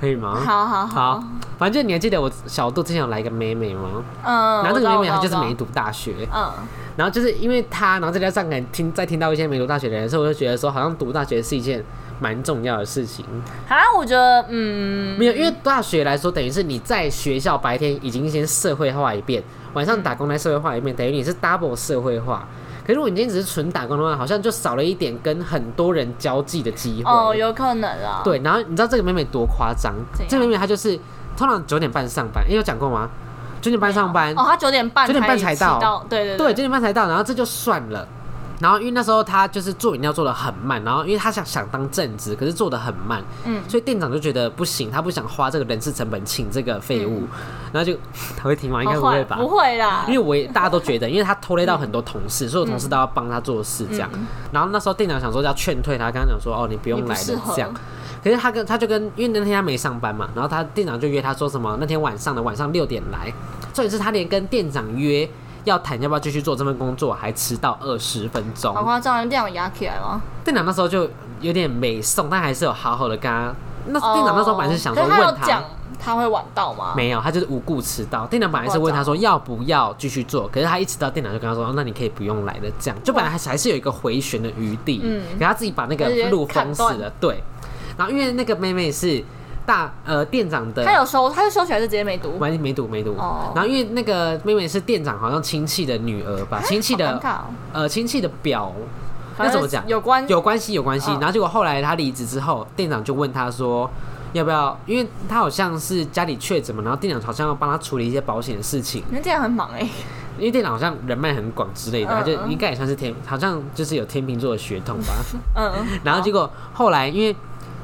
可以吗？好好好，反正你还记得我小度之前有来一个妹妹吗？嗯，然后这个妹妹她就是没，读大学，我知道。然后就是因为她，然后再加上可能听再听到一些没读大学的人，所以我就觉得说，好像读大学是一件蛮重要的事情。嗯，好，我觉得嗯，没有，因为大学来说，等于是你在学校白天已经先社会化一遍，晚上打工再社会化一遍，等于你是 double 社会化。如果你今天只是纯打工的话，好像就少了一点跟很多人交际的机会。哦，有可能啊，，对，然后你知道这个妹妹多夸张？这个妹妹她就是通常九点半上班，诶有讲过吗？九点半上班，哦，她九点半九点半才才到对对对，九点半才到，然后这就算了。然后因为那时候他就是做饮料做的很慢，然后因为他想想当正职，可是做的很慢，嗯所以店长就觉得不行，他不想花这个人事成本请这个废物，然后就他会听吗？应该不会吧？不会啦，因为我也大家都觉得，因为他拖累到很多同事，所有同事都要帮他做事这样。然后那时候店长想说要劝退他，跟他讲说哦你不用来了这样。可是他跟他就跟因为那天他没上班嘛，然后他店长就约他说什么那天晚上的晚上六点来，重点是他连跟店长约要谈要不要继续做这份工作，还迟到二十分钟好。夸张，店长压起来吗？店长那时候就有点没送，但还是有好好的跟他。那店长那时候本来是想说问讲他会晚到吗？没有，他就是无故迟到。店长本来是问他说要不要继续做，可是他一迟到，店长就跟他说，哦那你可以不用来了，这样就本来还是还是有一个回旋的余地，嗯给他自己把那个路封死了。对，然后因为那个妹妹是大呃店长的，他有收，他是收起来是直接没读。完全没读没读。哦然后因为那个妹妹是店长好像亲戚的女儿吧，亲戚的呃亲戚的表。那怎么讲？有关有关系，有关系。嗯然后结果后来他离职之后，店长就问他说，要不要？因为他好像是家里确诊嘛，然后店长好像要帮他处理一些保险的事情。你们店长很忙哎，因为店长好像人脉很广之类的，嗯他就嗯应该也算是天，好像就是有天秤座的血统吧。嗯，然后结果后来因为。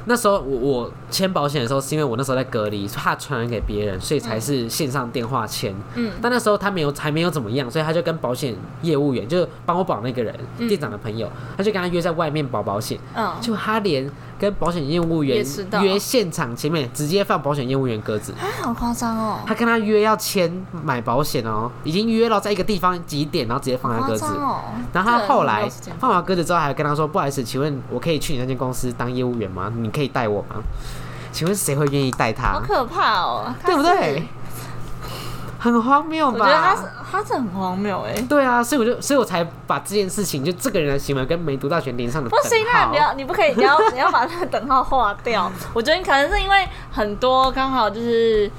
那时候我我签保险的时候，是因为我那时候在隔离，怕传染给别人，所以才是线上电话签。嗯但那时候他没有还没有怎么样，所以他就跟保险业务员，就是帮我保那个人，店长的朋友，他就跟他约在外面保保险。嗯，就他连跟保险业务员约现场前面，直接放保险业务员鸽子。啊，好夸张哦，他跟他约要签买保险哦，已经约了在一个地方几点，然后直接放他好鸽子。哦。然后他后来放完鸽子之后，还跟他说：“不好意思，请问我可以去你那间公司当业务员吗？你可以带我吗？”请问谁会愿意带他？好可怕哦，他对不是对？很荒谬吧？我觉得他是他是很荒谬哎。对啊，所以我就，所以我才把这件事情，就这个人的行为跟没读大学连上的不行啊！你要，你不可以，你要你要把那个等号划掉。我觉得你可能是因为很多刚好就是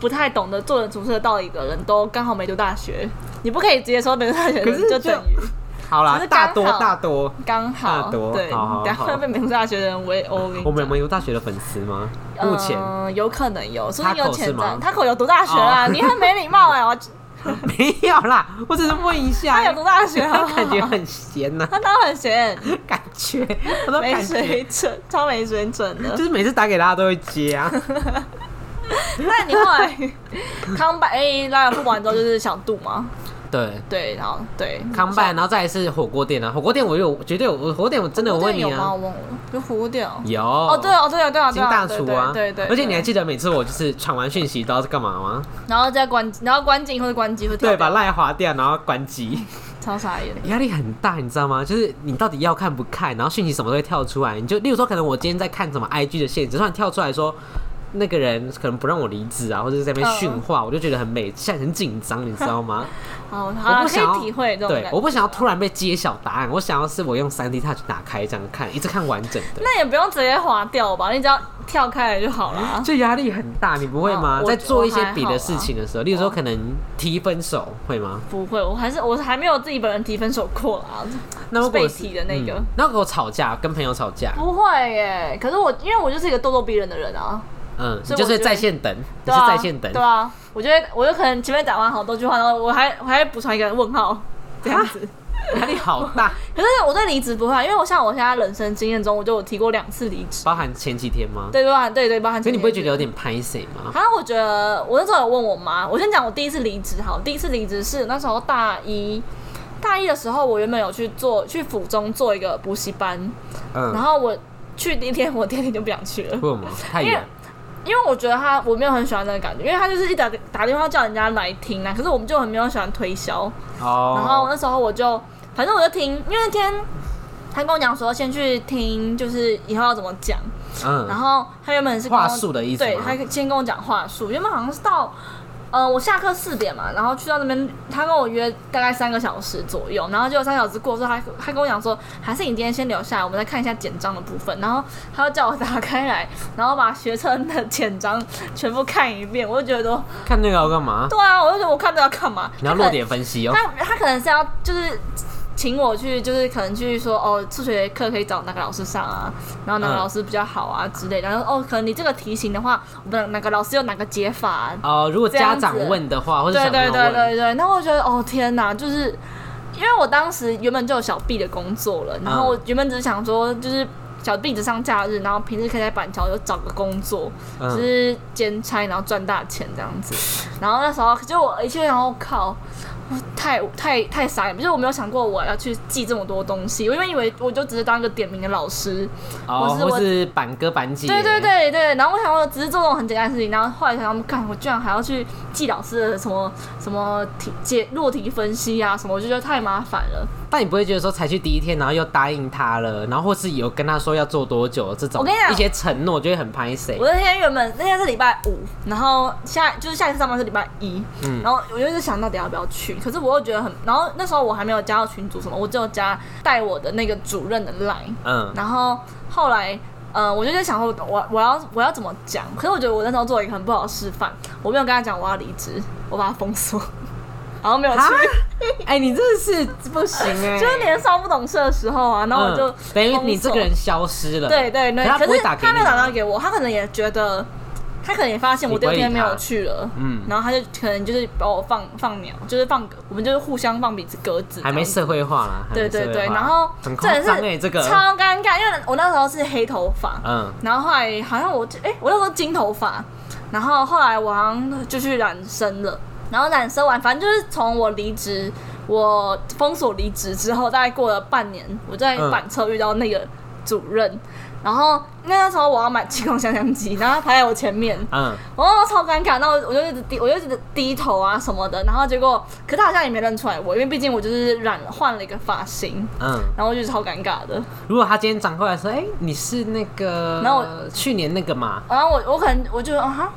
不太懂得做人处事的道理的人都刚好没读大学，你不可以直接说没读大学就等于好啦大多大多。刚好大多对，好好好等下会被没读大学的人围殴。我们有没有大学的粉丝吗？目前嗯有可能有，说不定有潜在吗。他口有读大学啦，你很没礼貌哎！我没有啦，我只是问一下他，有读大学他感觉很闲呐、他当然很闲，感觉他都没水准，超没水准的就。是每次打给他都会接啊。那你后来康拜哎拉雅夫完之后就是小杜嘛？对，对，然后对康拜，然后再来是火锅店啊，火锅店我有绝对有，我火锅店我真的有问你有吗？啊，我忘了，有火锅店哦。有哦，对哦，对啊，对啊，金大厨啊，对对对。而且你还对记得每次我就是传完讯息都要干嘛吗？然后再关，然后关机或者关机会跳对，把掉赖划掉，然后关机，超傻眼。压力很大，你知道吗？就是你到底要看不看，然后讯息什么都会跳出来，你就例如说，可能我今天在看什么 IG 的限制，突然跳出来说。那个人可能不让我离职啊，或者是在那边训话，我就觉得很美，现在很紧张，你知道吗？我不想要以体会。对我不想要突然被揭晓答案，我想要是我用三 D Touch 打开这样看，一直看完整的。那也不用直接划掉吧，你只要跳开来就好了。就压力很大，你不会吗？在做一些别的事情的时候，例如说可能提分手，会吗？不会，我还是我还没有自己本人提分手过啊，那如果被提的那个。嗯那如果吵架，跟朋友吵架，不会耶，可是我因为我就是一个咄咄逼人的人啊，嗯，你就是在线等，你是在线等对，啊，我觉得我就可能前面讲完好多句话，然后我还我还补充一个问号这样子。压力好大，可是我对离职不会啊，因为我像我现在人生经验中，我就有提过两次离职，包含前几天吗？对包含？对对，包含。所以你不会觉得有？点拍谁吗？啊，我觉得我那时候有问我妈，我先讲我第一次离职好，第一次离职是那时候大一，大一的时候我原本有去做去府中做一个补习班，然嗯，后我去第一天，我第二天就不想去了。为什么？太远，因为我觉得他我没有很喜欢那个感觉，因为他就是一打打电话叫人家来听啊，可是我们就很没有喜欢推销。哦，然后那时候我就反正我就听，因为那天他跟我讲说先去听，就是以后要怎么讲。嗯然嗯，后他原本是话术的意思对他先跟我讲话术，原本好像是到。呃，我下课四点嘛，然后去到那边，他跟我约大概三个小时左右，然后结果三个小时过之后，他他跟我讲说，还是你今天先留下来，我们再看一下简章的部分，然后他就叫我打开来，然后把学生的简章全部看一遍，我就觉得说，看那个要干嘛？对啊，我就觉得我看这要干嘛？你要落点分析哦。他他可能是要就是请我去，就是可能去说哦，数学课可以找哪个老师上啊，然后哪个嗯老师比较好啊之类的。然后哦，可能你这个题型的话，我们哪个老师有哪个解法啊、哦，如果家长问的话，或者对对对对对。那我觉得哦天哪，就是因为我当时原本就有小 B 的工作了，然后我原本只是想说就是。小 B 只上假日，然后平时可以在板桥就找个工作，就嗯，是兼差，然后赚大钱这样子。然后那时候，就我一切，然后靠，我太太太傻眼，就是我没有想过我要去记这么多东西，我因为以为我就只是当一个点名的老师。哦，我是我是板哥板姐，对对，对对，然后我想我只是做这种很简单的事情，然后后来想他们，看我居然还要去记老师的什么什么题解落题分析啊什么，我就觉得太麻烦了。但你不会觉得说才去第一天，然后又答应他了，然后或是有跟他说要做多久这种，我跟你讲一些承诺，就会很拍谁我。那天原本那天是礼拜五，然后下就是下一次上班是礼拜一，嗯然后我就一直想到底要不要去，可是我又觉得很，然后那时候我还没有加到群组什么，我只有加带我的那个主任的 line，嗯，然后后来。呃，我就在想说，我我要我要怎么讲？可是我觉得我那时候做了一个很不好的示范，我没有跟他讲我要离职，我把他封锁，然后没有去。哈，哎、你真的是不行哎、就是年少不懂事的时候啊，然后我就、嗯等于你这个人消失了。对对对，可是他不会打给他没有打电话给我，他可能也觉得，他可能也发现我第二天没有去了，嗯。然后他就可能就是把我放放鸟，就是放我们就是互相放彼此鸽子，还没社会化啦。还对对对，然后这也是超尴尬，因为我那时候是黑头发，嗯。然后后来好像我哎、我那时候金头发，然后后来我好像就去染深了，然后染色完，反正就是从我离职，我封锁离职之后，大概过了半年，我在嗯。板车遇到那个主任，然后那时候我要买激光香香机，然后他排在我前面，嗯，我超尴尬，那我我就一直低，我就一直低头啊什么的，然后结果，可他好像也没认出来我，因为毕竟我就是染了换了一个发型，嗯，然后我就超尴尬的。如果他今天转过来说，哎、你是那个，然后我去年那个嘛，然后我我可能我就啊哈，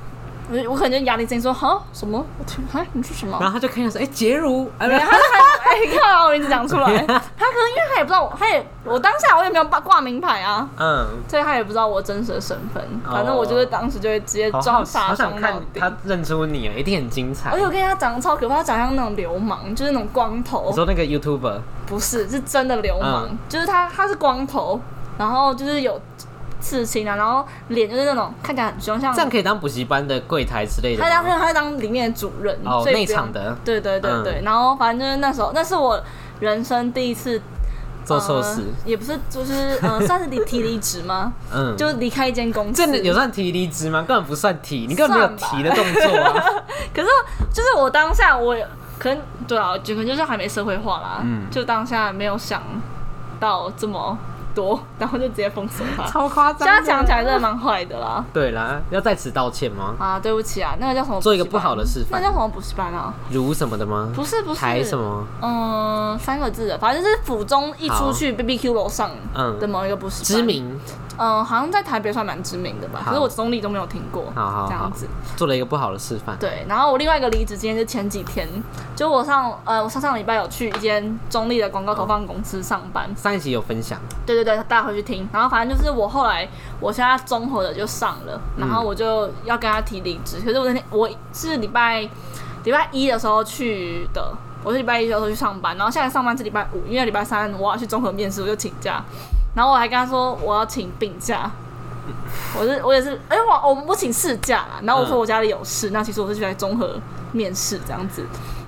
我我可能就压力声说哈？什么？我听哈？你说什么？然后他就看见说，哎、杰如，哎、他就还 哎，你看我名字讲出来，他可能因为他也不知道我，他也我当下我也没有挂挂名牌啊，嗯，所以他也不知道我真实的身份。反正我就是当时就会直接好好装傻好想看装到底。他认出你，一定很精彩。而且。我跟他长得超可怕，他长得像那种流氓，就是那种光头。你，说那个 YouTuber，不是是真的流氓，嗯。就是他他是光头，然后就是有刺青啊，然后脸就是那种看起来很凶，像这样可以当补习班的柜台之类的他当吗。他当里面的主任，哦，内场的对对对嗯对，然后反正就是那时候，那是我人生第一次做错事，呃也不是，就是呃，算是离提离职吗？嗯，就离开一间公司。这有算提离职吗？根本不算提，你根本没有提的动作啊。可是就是我当下我也可能对啊，就可能就是还没社会化啦，嗯就当下没有想到这么多，然后就直接封锁他。超夸张现在讲起来真的蛮坏的啦。对啦，要在此道歉吗？啊，对不起啊，那个叫什么？做一个不好的示范那叫什么补习班啊？如什么的吗？不是不是，台什么？嗯，三个字的，反正就是府中一出去 B B Q 楼上嗯的某一个补习班，知，名，嗯，好像在台北算蛮知名的吧，可是我中立都没有听过，好好好这样子。做了一个不好的示范。对，然后我另外一个离职，今天是前几天，就我上呃，我上上礼拜有去一间中立的广告投放公司上班，上一集有分享，对对对，大家回去听。然后反正就是我后来，我现在综合的就上了，然后我就要跟他提离职。可是我那天我是礼拜礼拜一的时候去的，我是礼拜一的时候去上班，然后现在上班是礼拜五，因为礼拜三我要去综合面试，我就请假。然后我还跟他说我要请病假。我是我也是，哎、我我我请事假啦，然后我说我家里有事，那其实我是去来综合面试这样子。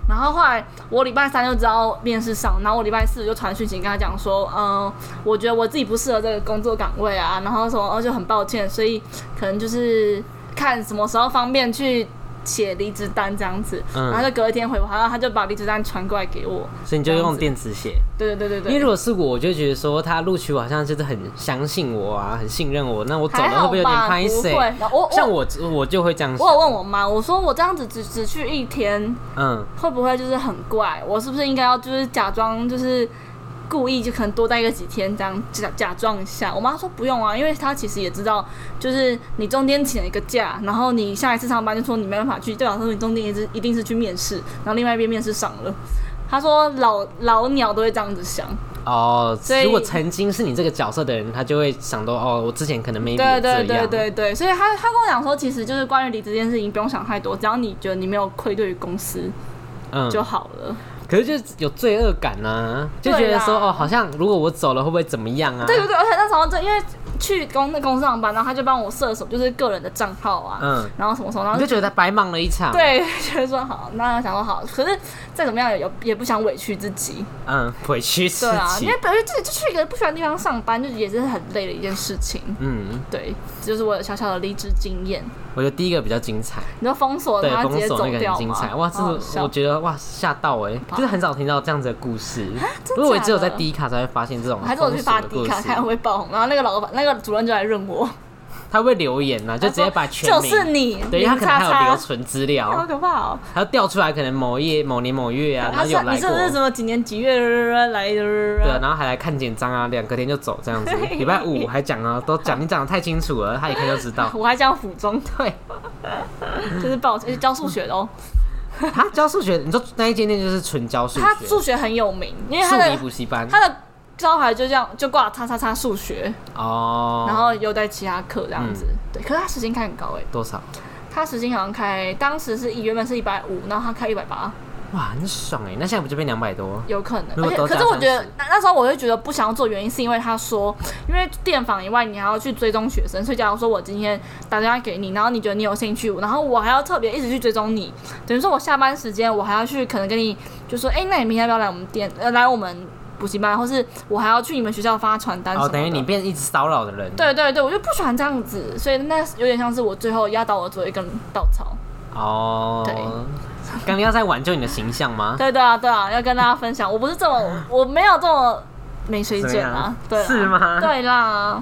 然后后来我礼拜三就知道面试上，然后我礼拜四就传讯息跟他讲说，嗯、我觉得我自己不适合这个工作岗位啊，然后什么，而且很抱歉，所以可能就是看什么时候方便去写离职单这样子。嗯然后就隔一天回我，然后他就把离职单传过来给我。所以你就用电子写。对对对对对，因为如果是我，我就觉得说他录取我好像就是很相信我啊，很信任我，那我走了会不会有点吧，拍谁？不会。然后我像我我我就会这样想我有问我妈，我说我这样子只只去一天，嗯，会不会就是很怪？我是不是应该要就是假装就是故意就可能多待个几天这样假假装一下？我妈说不用啊，因为她其实也知道，就是你中间请了一个假，然后你下一次上班就说你没办法去，对表示你中间一直一定是去面试，然后另外一边面试上了。她说老老鸟都会这样子想，哦所以，如果曾经是你这个角色的人，他就会想到哦，我之前可能 maybe 对对对对对，所以他他跟我讲说，其实就是关于离职这件事情不用想太多，只要你觉得你没有愧对于公司嗯，就好了。可是就是有罪恶感啊，就觉得说哦，好像如果我走了会不会怎么样啊？对对对，而且那时候就因为去公那公司上班，然后他就帮我设什么，就是个人的账号啊，嗯，然后什么什么，然后你就觉得白忙了一场。，对，觉得说好，那想说好，可是再怎么样也有也不想委屈自己，嗯，委屈自对啊，因为。委屈自己就去一个不喜欢的地方上班，就也是很累的一件事情。嗯，对，这就是我有小小的离职经验。我觉得第一个比较精彩，你说封锁对，封锁那个？很精彩，哇，这我觉得哇吓到哎，就是很少听到这样子的故事，真因为我只有在假的第一卡才会发现这种还是我去发封锁的故事。迪卡看会不会爆红，然后那个老板那个主任就来认我，他会留言呢？就直接把全就名，是你，对，因为他可能还有留存资料好料，可怕哦！他调出来可能某页某年某月啊，然他有来过，你是不是什么几年几月来的？对啊，然后还来看简章啊，两隔天就走这样子。礼拜五还讲啊，都讲你讲的太清楚了，他一看就知道。我还讲府中，对，就是抱歉，教数学的哦。他教数学，你说那一间店就是纯教数学，他数学很有名，因为补习班他的招牌就这样就挂叉叉叉数学，哦。然后又带其他课这样子。对，可是他时薪开很高哎，多少？他时薪好像开当时是原本是一百五，然后他开一百八，哇，很爽哎！那现在不就变两百多？有可能。而且可是我觉得那那时候我就觉得不想要做，原因是因为他说，因为电访以外，你还要去追踪学生，所以假如说我今天打电话给你，然后你觉得你有兴趣，然后我还要特别一直去追踪你，等于说我下班时间我还要去可能跟你就说，哎、那你明天要不要来我们店呃来我们补习班，或是我还要去你们学校发传单哦，等于你变一直骚扰的人。对对对，我就不喜欢这样子，所以那有点像是我最后压倒我最后一根稻草。哦。对刚刚要在挽救你的形象吗？对对啊对啊，要跟大家分享，我不是这么，我没有这么没水准啊对啦，是吗对啦。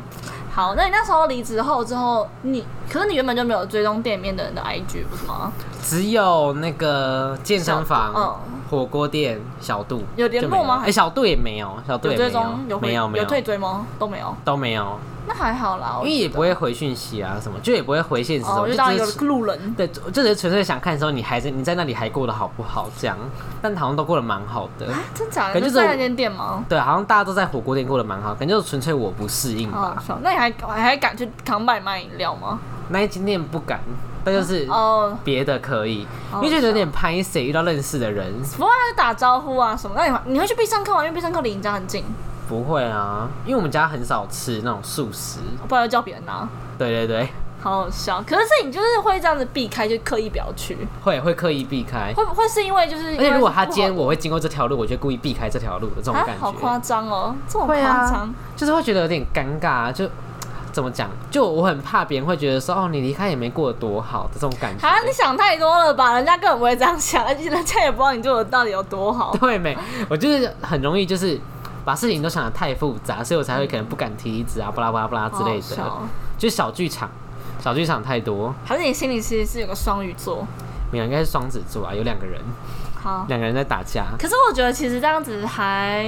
好，那你那时候离职后之后，你可是你原本就没有追踪店里面的人的 IG 不是吗？只有那个健身房、嗯火锅店、小度有联络吗哎、小度也没有，小度有也没有回有没有没有退追吗？都没有，都没有，那还好啦，因为也不会回讯息啊什么，就也不会回现实什哦，就当一个路人。对，就只是纯粹想看的时候，你还在你在那里还过得好不好这样，但好像都过得蛮好的。啊，真假的？感觉就是在那间店吗？对，好像大家都在火锅店过得蛮好，感觉就是纯粹我不适应吧。，哦那你还还还敢去扛买卖饮料吗？那一间店不敢，但就是哦，别的可以，哦因为觉得有点拍谁遇到认识的人，不过还是打招呼啊什么。那你你会去必胜客吗？因为必胜客离你家很近。不会啊，因为我们家很少吃那种素食。不然要叫别人拿，对对对，好好笑。可是你就是会这样子避开，就刻意不要去，会会刻意避开。会不会是因为就是因而且如果他今天我会经过这条路，我就故意避开这条路的这种啊感，好夸觉，张哦，这么会啊夸张，就是会觉得有点尴尬，就怎么讲？就我很怕别人会觉得说，哦，你离开也没过得多好的这种感觉。啊，你想太多了吧？人家根本不会这样想，而且人家也不知道你做的到底有多好。对没？我就是很容易就是把事情都想的太复杂，所以我才会可能不敢提离职啊，巴拉巴拉巴拉之类的。好好就小剧场，小剧场太多。还是你心里其实是有个双鱼座？没有，应该是双子座啊，有两个人，好，两个人在打架。可是我觉得其实这样子还，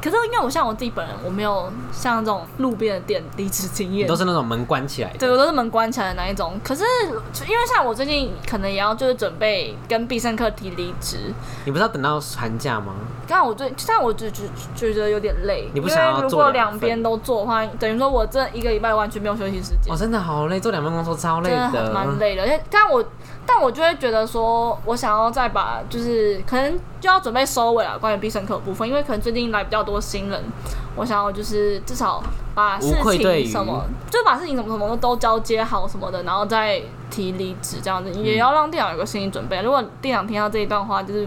可是因为我像我自己本人，我没有像这种路边的店离职经验都。是那种门关起来的。对，我都是门关起来的那一种。可是，因为像我最近可能也要就是准备跟必胜客提离职，你不是要等到寒假吗？刚好我最，但我就觉觉得有点累。你不想要因为如果做两边都做的话，等于说我这一个礼拜完全没有休息时间哦，。真的好累，做两份工作超累的。蛮累的，但我但我就会觉得说，我想要再把就是可能就要准备收尾了，关于必胜客的部分，因为可能最近来比较多新人，我想要就是至少把事情什么，就把事情什么什么都都交接好什么的，然后再提离职这样子，嗯也要让店长有个心理准备。如果店长听到这一段话，就是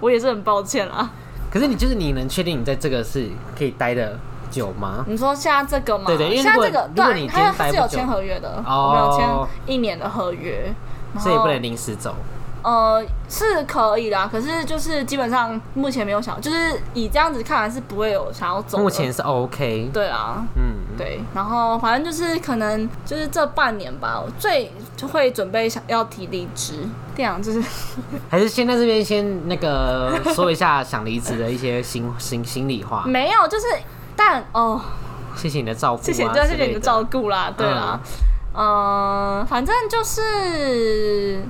我也是很抱歉啦。可是你就是你能确定你在这个是可以待的久吗？你说现在这个吗？对对因为现在这个对，你今天它它是有签合约的，哦我们有签一年的合约，所以不能临时走。呃，是可以啦，可是就是基本上目前没有想，就是以这样子看来是不会有想要走。目前是 OK。对啊，嗯，对，然后反正就是可能就是这半年吧，我最就会准备想要提离职，这样就是 还是先在这边先那个说一下想离职的一些心心心里话。没有，就是但哦，谢谢你的照顾、啊，谢谢，对，谢谢你的照顾啦，对啦，嗯、反正就是，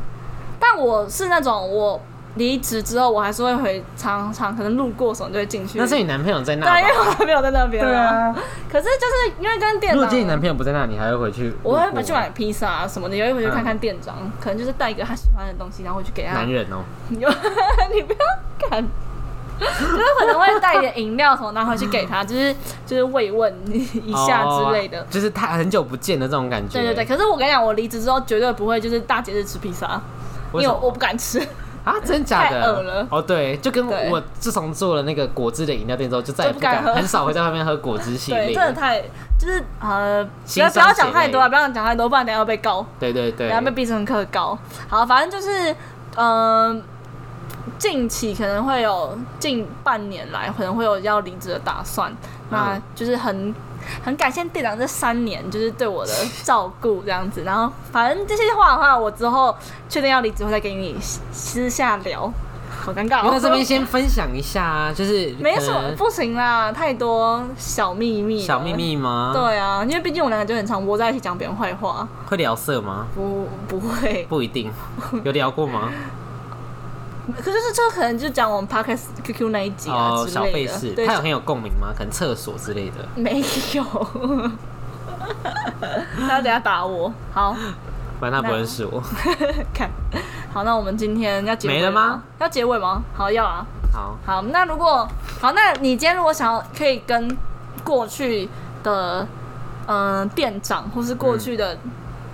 但我是那种我离职之后，我还是会回常常可能路过什么就会进去。那是你男朋友在那对，因为？我男朋友在那边。对啊，可是就是因为跟店长如果今天你男朋友不在那，你还会回去？我会去买披萨啊什么的，也会回去看看店长，可能就是带一个他喜欢的东西，然后回去给他。男人哦、你 你不要看，就是可能会带一点饮料什么拿回去给他，就是就是慰问一下之类的。哦就是他很久不见的这种感觉。对对对，可是我跟你讲，我离职之后绝对不会就是大节日吃披萨，因为我我不敢吃。啊，真假的？太饿了哦，对，就跟我自从做了那个果汁的饮料店之后，就再也不敢，很少会在外面喝果汁系，列真的太就是呃，不要不要讲太多啊，不要讲太多，不然等下要被告。对对对等下被必胜客告。好，反正就是，嗯、近期可能会有近半年来可能会有要离职的打算，那嗯就是很很感谢店长这三年就是对我的照顾这样子。然后反正这些话的话，我之后确定要离职后再给你私下聊。好尴尬、哦，因为这边先分享一下啊，就是没什么不行啦，太多小秘密，小秘。密吗？，对啊，因为毕竟我们两个就很常窝在一起讲别人坏话，会聊色吗？不不会，不一定，有聊过吗？可就是这可能就讲我们 podcast QQ 那一集啊哦，小费事，对他有很有共鸣吗？可能厕所之类的。没有，他等下打我。好，反正他不认识我。看好，那我们今天要结尾没了吗？要结尾吗？好，要啊。好，好，那如果好，那你今天如果想要可以跟过去的嗯、呃店长或是过去的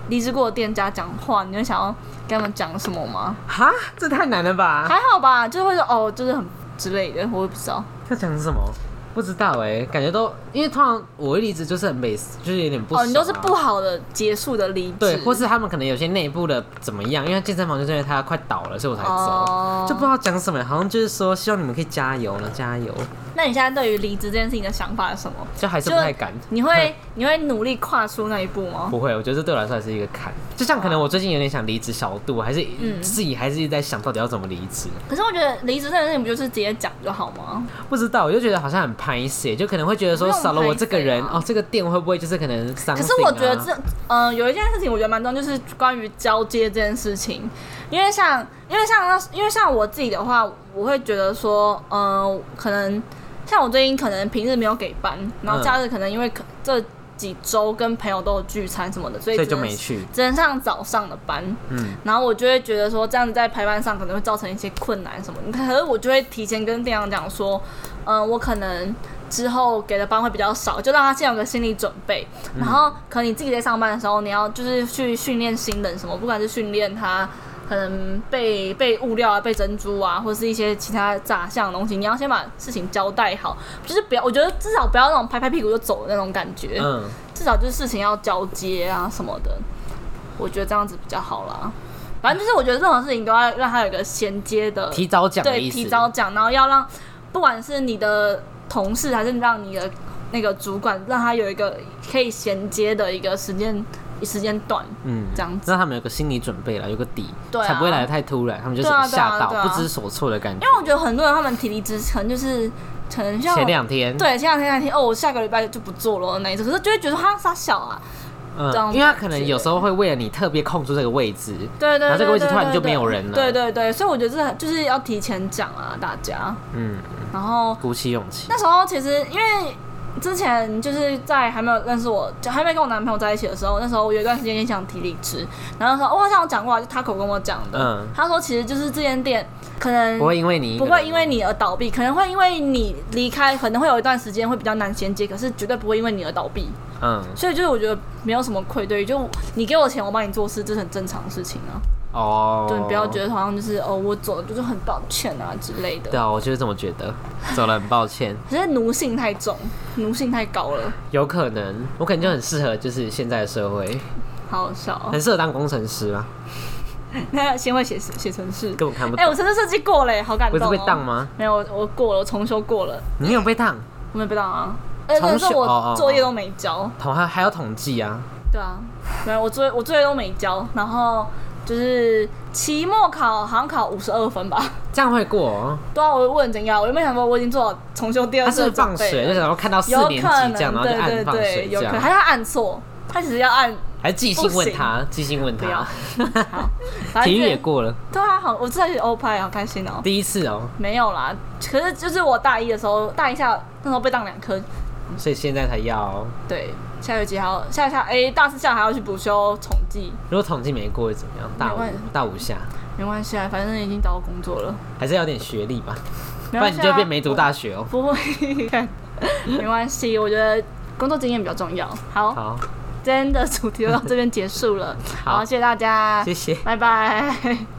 离职过的店家讲话，你会想要跟他们讲什么吗？哈，这太难了吧？还好吧，就会说哦，就是很之类的，我也不知道。要讲什么？不知道哎、感觉都因为通常我会离职就是很美，就是有点不、爽哦，你都是啊不好的结束的离职，对，或是他们可能有些内部的怎么样？因为健身房就是因为它快倒了，所以我才走，哦就不知道讲什么，好像就是说希望你们可以加油了，加油，那你现在对于离职这件事情的想法是什么？就还是不太敢。你会 你会努力跨出那一步吗？不会，我觉得这对我来说还是一个坎。就像可能我最近有点想离职小度，还是嗯自己还是一直在想到底要怎么离职。可是我觉得离职这件事情不就是直接讲就好吗？不知道，我就觉得好像很拍摄，就可能会觉得说少了我这个人啊哦，这个店会不会就是可能伤、啊？可是我觉得这，呃，有一件事情我觉得蛮重要，就是关于交接这件事情。因为像，因为像那，因为像我自己的话，我会觉得说，嗯、可能像我最近可能平日没有给班，然后嗯假日可能因为可这几周跟朋友都有聚餐什么的，所以所以就没去。只能上早上的班。嗯，然后我就会觉得说，这样子在排班上可能会造成一些困难什么的。可是我就会提前跟店长讲说，嗯、我可能之后给的班会比较少，就让他先有个心理准备。然后可能你自己在上班的时候，你要就是去训练新人什么，不管是训练他可能被被物料啊、被珍珠啊，或者是一些其他杂项的东西，你要先把事情交代好，就是不要，我觉得至少不要那种拍拍屁股就走的那种感觉。嗯，至少就是事情要交接啊什么的，我觉得这样子比较好啦。反正就是我觉得任何事情都要让它有一个衔接的，提早讲对，提早讲，然后要让不管是你的同事还是让你的那个主管，让他有一个可以衔接的一个时间时间短，嗯，这样子。让他们有个心理准备了，有个底，对啊才不会来的太突然，他们就是吓到、不知所措的感觉因。为我觉得很多人他们体力支撑就是可能像前两天，对前两天那天哦，我下个礼拜就不做了那一次，可是就会觉得他傻小啊，嗯，因为他可能有时候会为了你特别空出这个位置，对对对然后这个位置突然就没有人了对对对，所以我觉得这就是要提前讲啊，大家。嗯，然后鼓起勇气。那时候其实因为之前就是在还没有认识我，就还没跟我男朋友在一起的时候，那时候我有一段时间也想提离职，然后他说我好像有讲过啊，就他口跟我讲的，嗯他说其实就是这间店可能不会因为你不会因为你而倒闭，可能会因为你离开，可能会有一段时间会比较难衔接，可是绝对不会因为你而倒闭。嗯所以就是我觉得没有什么愧对，就你给我钱，我帮你做事，这是很正常的事情啊。哦，对不要觉得好像就是哦，我走了就是很抱歉啊之类的。对啊，我就是这么觉得，走了很抱歉，可是奴性太重，奴性太高了，有可能我可能就很适合就是现在的社会，好好笑哦。很适合当工程师啊，那先会写写程式，根本看不哎、我懂。程式设计过嘞，好感动、哦。不是被当？吗？没有，我我过了，我重修过了，你有被当？我没有被当啊。呃，重我作业都没交。统还还有统计啊，对啊，没有，我作业我作业都没交，然后就是期末考好像考五十二分吧。这样会过、哦？对啊，我问怎样？我原本想说我已经做好重修第二他是次的不是放水，就想要看到四有年级这样，然后就对对按放对，水有可能，还是他按错，他只是要按还是寄信问他，寄信问不要他。。好，反正体育就也过了，对啊，好，我知道是欧派，好开心哦。第一次哦，没有啦，可是就是我大一的时候，大一下那时候被当两科，所以现在才要哦。对，下学期还要下下哎、大四下还要去补修统计，如果统计没过会怎么样？大五大五下，没关系啊，反正已经找到工作了，还是要有点学历吧，不然你就会变没读大学哦。不 会，没关系，我觉得工作经验比较重要。好，好，今天的主题就到这边结束了，好好，谢谢大家，谢谢。拜拜。